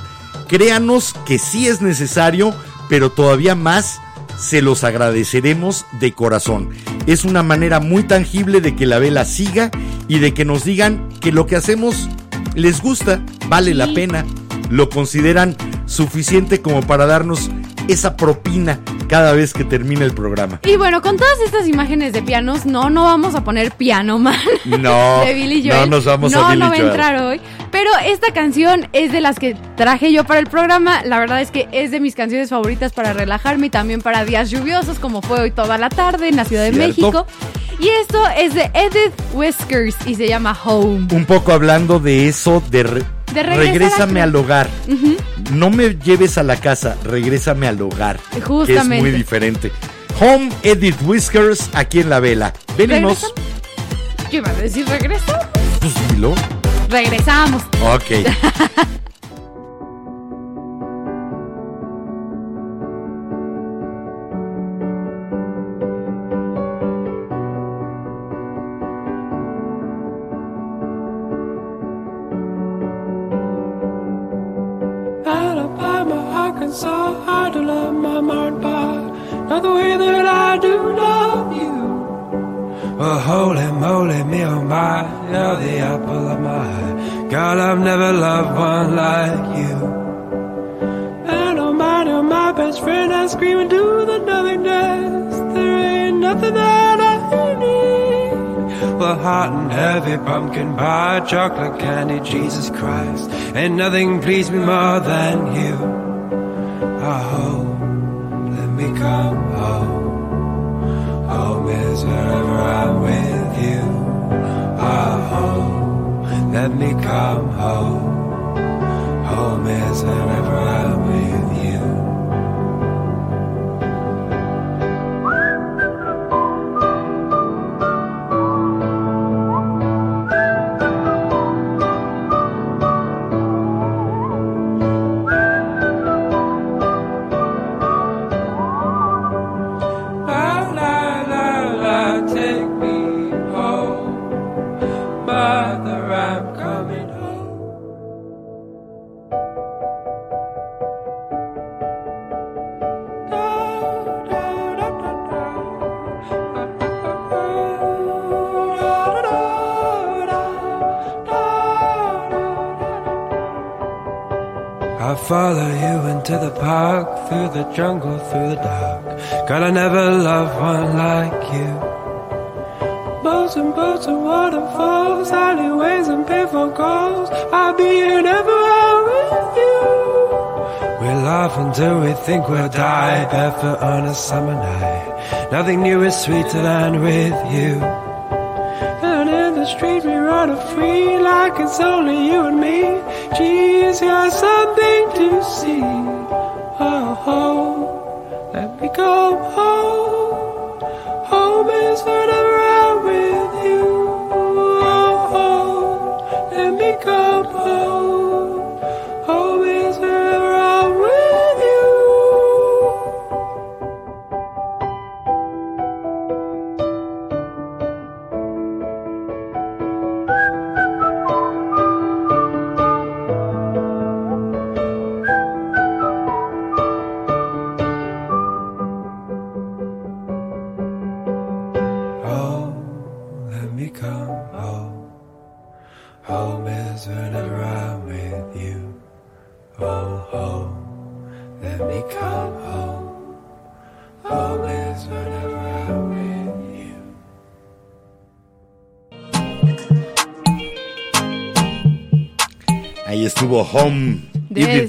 Créanos que sí es necesario, pero todavía más se los agradeceremos de corazón. Es una manera muy tangible de que la vela siga y de que nos digan que lo que hacemos les gusta, vale la pena, lo consideran suficiente como para darnos esa propina cada vez que termina el programa. Y bueno, con todas estas imágenes de pianos, no, no vamos a poner Piano Man No, de Billy no Joel. nos vamos no, a Billy no va a entrar hoy. Pero esta canción es de las que traje yo para el programa. La verdad es que es de mis canciones favoritas para relajarme y también para días lluviosos, como fue hoy toda la tarde en la Ciudad de. México. Y esto es de Edith Whiskers y se llama Home. Un poco hablando de eso, de, De regrésame al hogar. No me lleves a la casa, regrésame al hogar. Que es muy diferente. Home Edith Whiskers aquí en la vela. Venimos. ¿Regresamos? ¿Qué iba a decir? ¿Regresamos? Pues dilo. Regresamos. Ok. Not the way that I do love you. Well, holy moly, me oh my, you're the apple of my eye. God, I've never loved one like you. And oh my, you're my best friend, I scream into the nothingness. There ain't nothing that I need. Well, hot and heavy pumpkin pie, chocolate candy, Jesus Christ. Ain't nothing pleased me more than you. Oh, me come home. Home is wherever I'm with you. Oh, oh, let me come home. Home is wherever I'm with you. The jungle, through the dark. God, I never loved one like you. Boats and boats and waterfalls, alleyways and painful calls. I'll be here never out with you. We laugh until we think we'll die barefoot on a summer night. Nothing new is sweeter than with you. And in the street we run a free like it's only you and me. Geez, got something to see.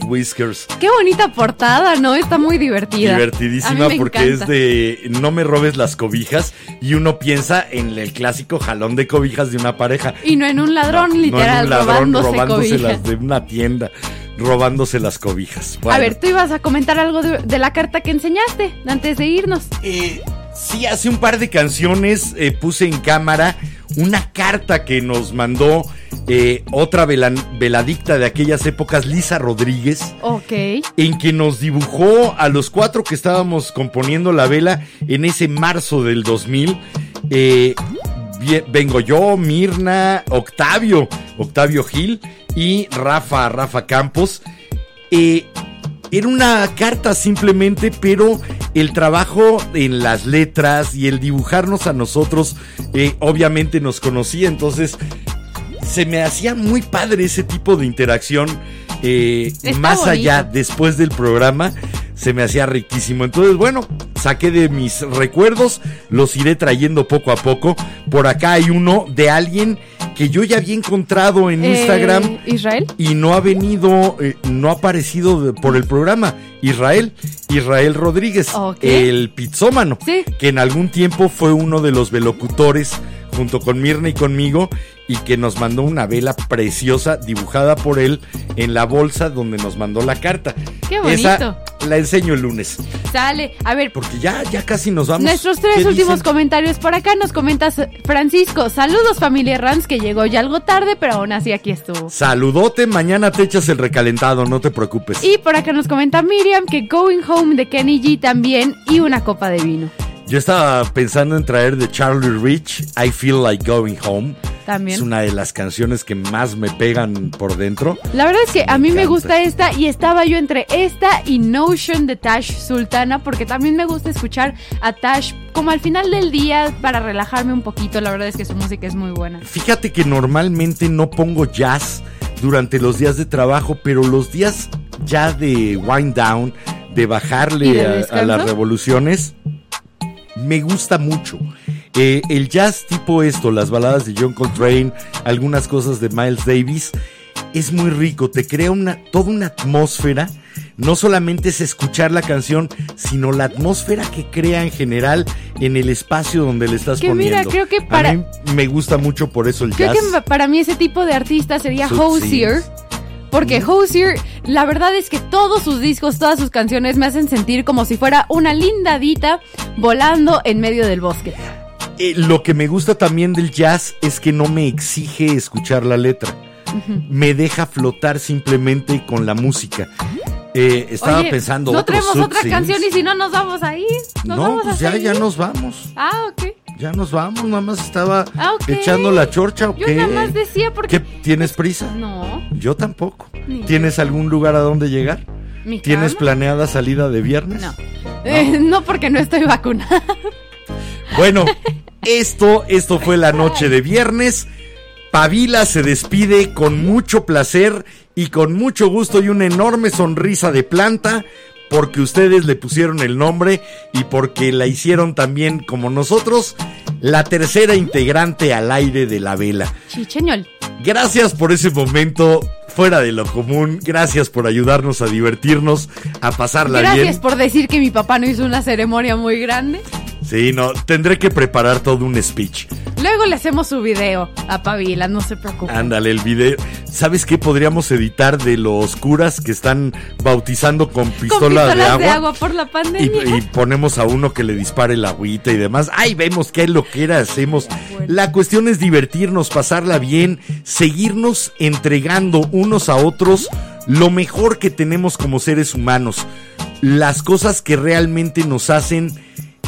Whiskers. Qué bonita portada, ¿no? Está muy divertida. Divertidísima porque encanta. es de no me robes las cobijas y uno piensa en el clásico jalón de cobijas de una pareja. Y no en un ladrón, No, no en literal, un ladrón robándose, robándoselas cobijas. de una tienda, robándose las cobijas. A ver, tú ibas a comentar algo de, de la carta que enseñaste antes de irnos. eh, sí, hace un par de canciones eh, puse en cámara una carta que nos mandó eh, otra velan- veladicta de aquellas épocas, Lisa Rodríguez. Ok. en que nos dibujó a los cuatro que estábamos componiendo la vela en ese marzo del 2000. Eh, vengo yo, Mirna, Octavio, Octavio Gil y Rafa, Rafa Campos. Eh, era una carta simplemente, pero el trabajo en las letras y el dibujarnos a nosotros, eh, obviamente nos conocía, entonces se me hacía muy padre ese tipo de interacción. eh, más bonito. allá, después del programa, se me hacía riquísimo. Entonces, bueno, saqué de mis recuerdos, los iré trayendo poco a poco. Por acá hay uno de alguien que yo ya había encontrado en Eh, Instagram ¿Israel? y no ha venido, eh, no ha aparecido de- por el programa. Israel, Israel Rodríguez, el pizzómano, Sí. que en algún tiempo fue uno de los velocutores junto con Mirna y conmigo y que nos mandó una vela preciosa dibujada por él en la bolsa donde nos mandó la carta. Qué bonito. Esa la enseño el lunes, Sale. A ver, porque ya, ya casi nos vamos. Nuestros tres ¿Qué últimos dicen? comentarios por acá nos comentas Francisco. Saludos familia Rams que llegó ya algo tarde, pero aún así aquí estuvo. Saludote, mañana te echas el recalentado, no te preocupes. Y por acá nos comenta Miriam que Going Home de Kenny G también y una copa de vino. Yo estaba pensando en traer de Charlie Rich, I Feel Like Going Home. También. Es una de las canciones que más me pegan por dentro. La verdad es que a mí me gusta esta y estaba yo entre esta y Notion de Tash Sultana porque también me gusta escuchar a Tash como al final del día para relajarme un poquito. La verdad es que su música es muy buena. Fíjate que normalmente no pongo jazz durante los días de trabajo, pero los días ya de wind down, de ¿Y bajarle de a- las revoluciones, me gusta mucho. Eh, el jazz tipo esto, las baladas de John Coltrane, algunas cosas de Miles Davis, es muy rico, te crea una, toda una atmósfera. No solamente es escuchar la canción, sino la atmósfera que crea en general en el espacio donde le estás Que mira, poniendo. creo que A para- mí me gusta mucho por eso el Creo jazz. que para mí ese tipo de artista sería Hosier. sí. Porque Hosier, la verdad es que todos sus discos, todas sus canciones me hacen sentir como si fuera una linda hadita volando en medio del bosque. Eh, lo que me gusta también del jazz es que no me exige escuchar la letra. Me deja flotar simplemente con la música. Eh, estaba Oye, pensando No traemos otra canción y si no nos vamos a ir. Nos No, vamos pues a ya, ya nos vamos. Ah, ok. Ya nos vamos. Nada más estaba Ah, echando la chorcha o Yo qué. nada más decía porque. ¿Qué? ¿Tienes prisa? No. Yo tampoco. Ni yo. ¿Tienes algún lugar a donde llegar? ¿Mi ¿Tienes cama? planeada salida de viernes? No. Eh, no porque no estoy vacunada. Bueno, esto, esto fue la noche de viernes. Pavila se despide con mucho placer y con mucho gusto y una enorme sonrisa de planta porque ustedes le pusieron el nombre y porque la hicieron también como nosotros, la tercera integrante al aire de la vela. Chicheñol. Gracias por ese momento fuera de lo común. Gracias por ayudarnos a divertirnos, a pasarla Gracias bien. por decir que mi papá no hizo una ceremonia muy grande. Sí, no, tendré que preparar todo un speech. Luego le hacemos su video a Pavila, no se preocupe. Ándale, el video. ¿Sabes qué podríamos editar de los curas que están bautizando con Con pistolas, pistolas de agua? por la Y, pandemia. y ponemos a uno que le dispare el agüita y demás. Ay, vemos qué loquera hacemos. La cuestión es divertirnos, pasarla bien, seguirnos entregando unos a otros lo mejor que tenemos como seres humanos. Las cosas que realmente nos hacen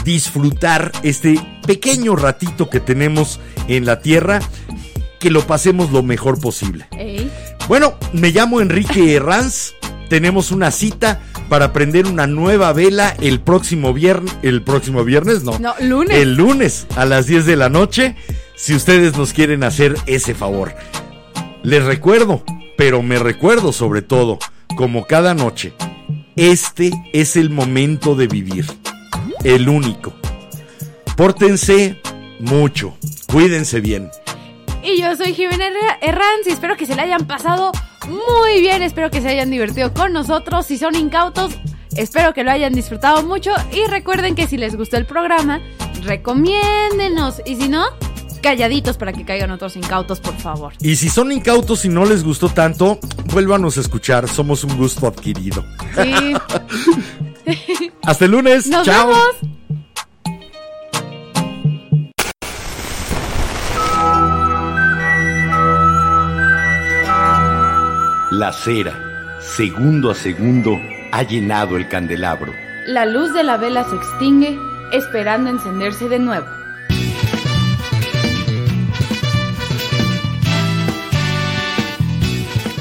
disfrutar este pequeño ratito que tenemos en la tierra, que lo pasemos lo mejor posible. Ey. Bueno, me llamo Enrique Herranz. Tenemos una cita para prender una nueva vela el próximo viernes. ¿El próximo viernes? No. No, lunes. El lunes a las 10 de la noche. Si ustedes nos quieren hacer ese favor. Les recuerdo, pero me recuerdo sobre todo, como cada noche, este es el momento de vivir. El único. Pórtense mucho. Cuídense bien. Y yo soy Jimena Herra- Herranz y espero que se le hayan pasado muy bien, espero que se hayan divertido con nosotros. Si son incautos, espero que lo hayan disfrutado mucho y recuerden que si les gustó el programa, recomiéndenos y si no, calladitos para que caigan otros incautos, por favor. Y si son incautos y no les gustó tanto, vuélvanos a escuchar. Somos un gusto adquirido. Sí, Hasta el lunes. nos Chao. vemos. La cera, segundo a segundo, ha llenado el candelabro. La luz de la vela se extingue, esperando encenderse de nuevo.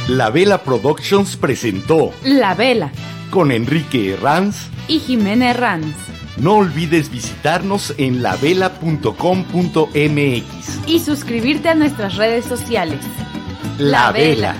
La Vela Productions presentó La vela con Enrique Herranz. y Jimena Herranz. No olvides visitarnos en lavela.com.mx. Y suscribirte a nuestras redes sociales. La Vela.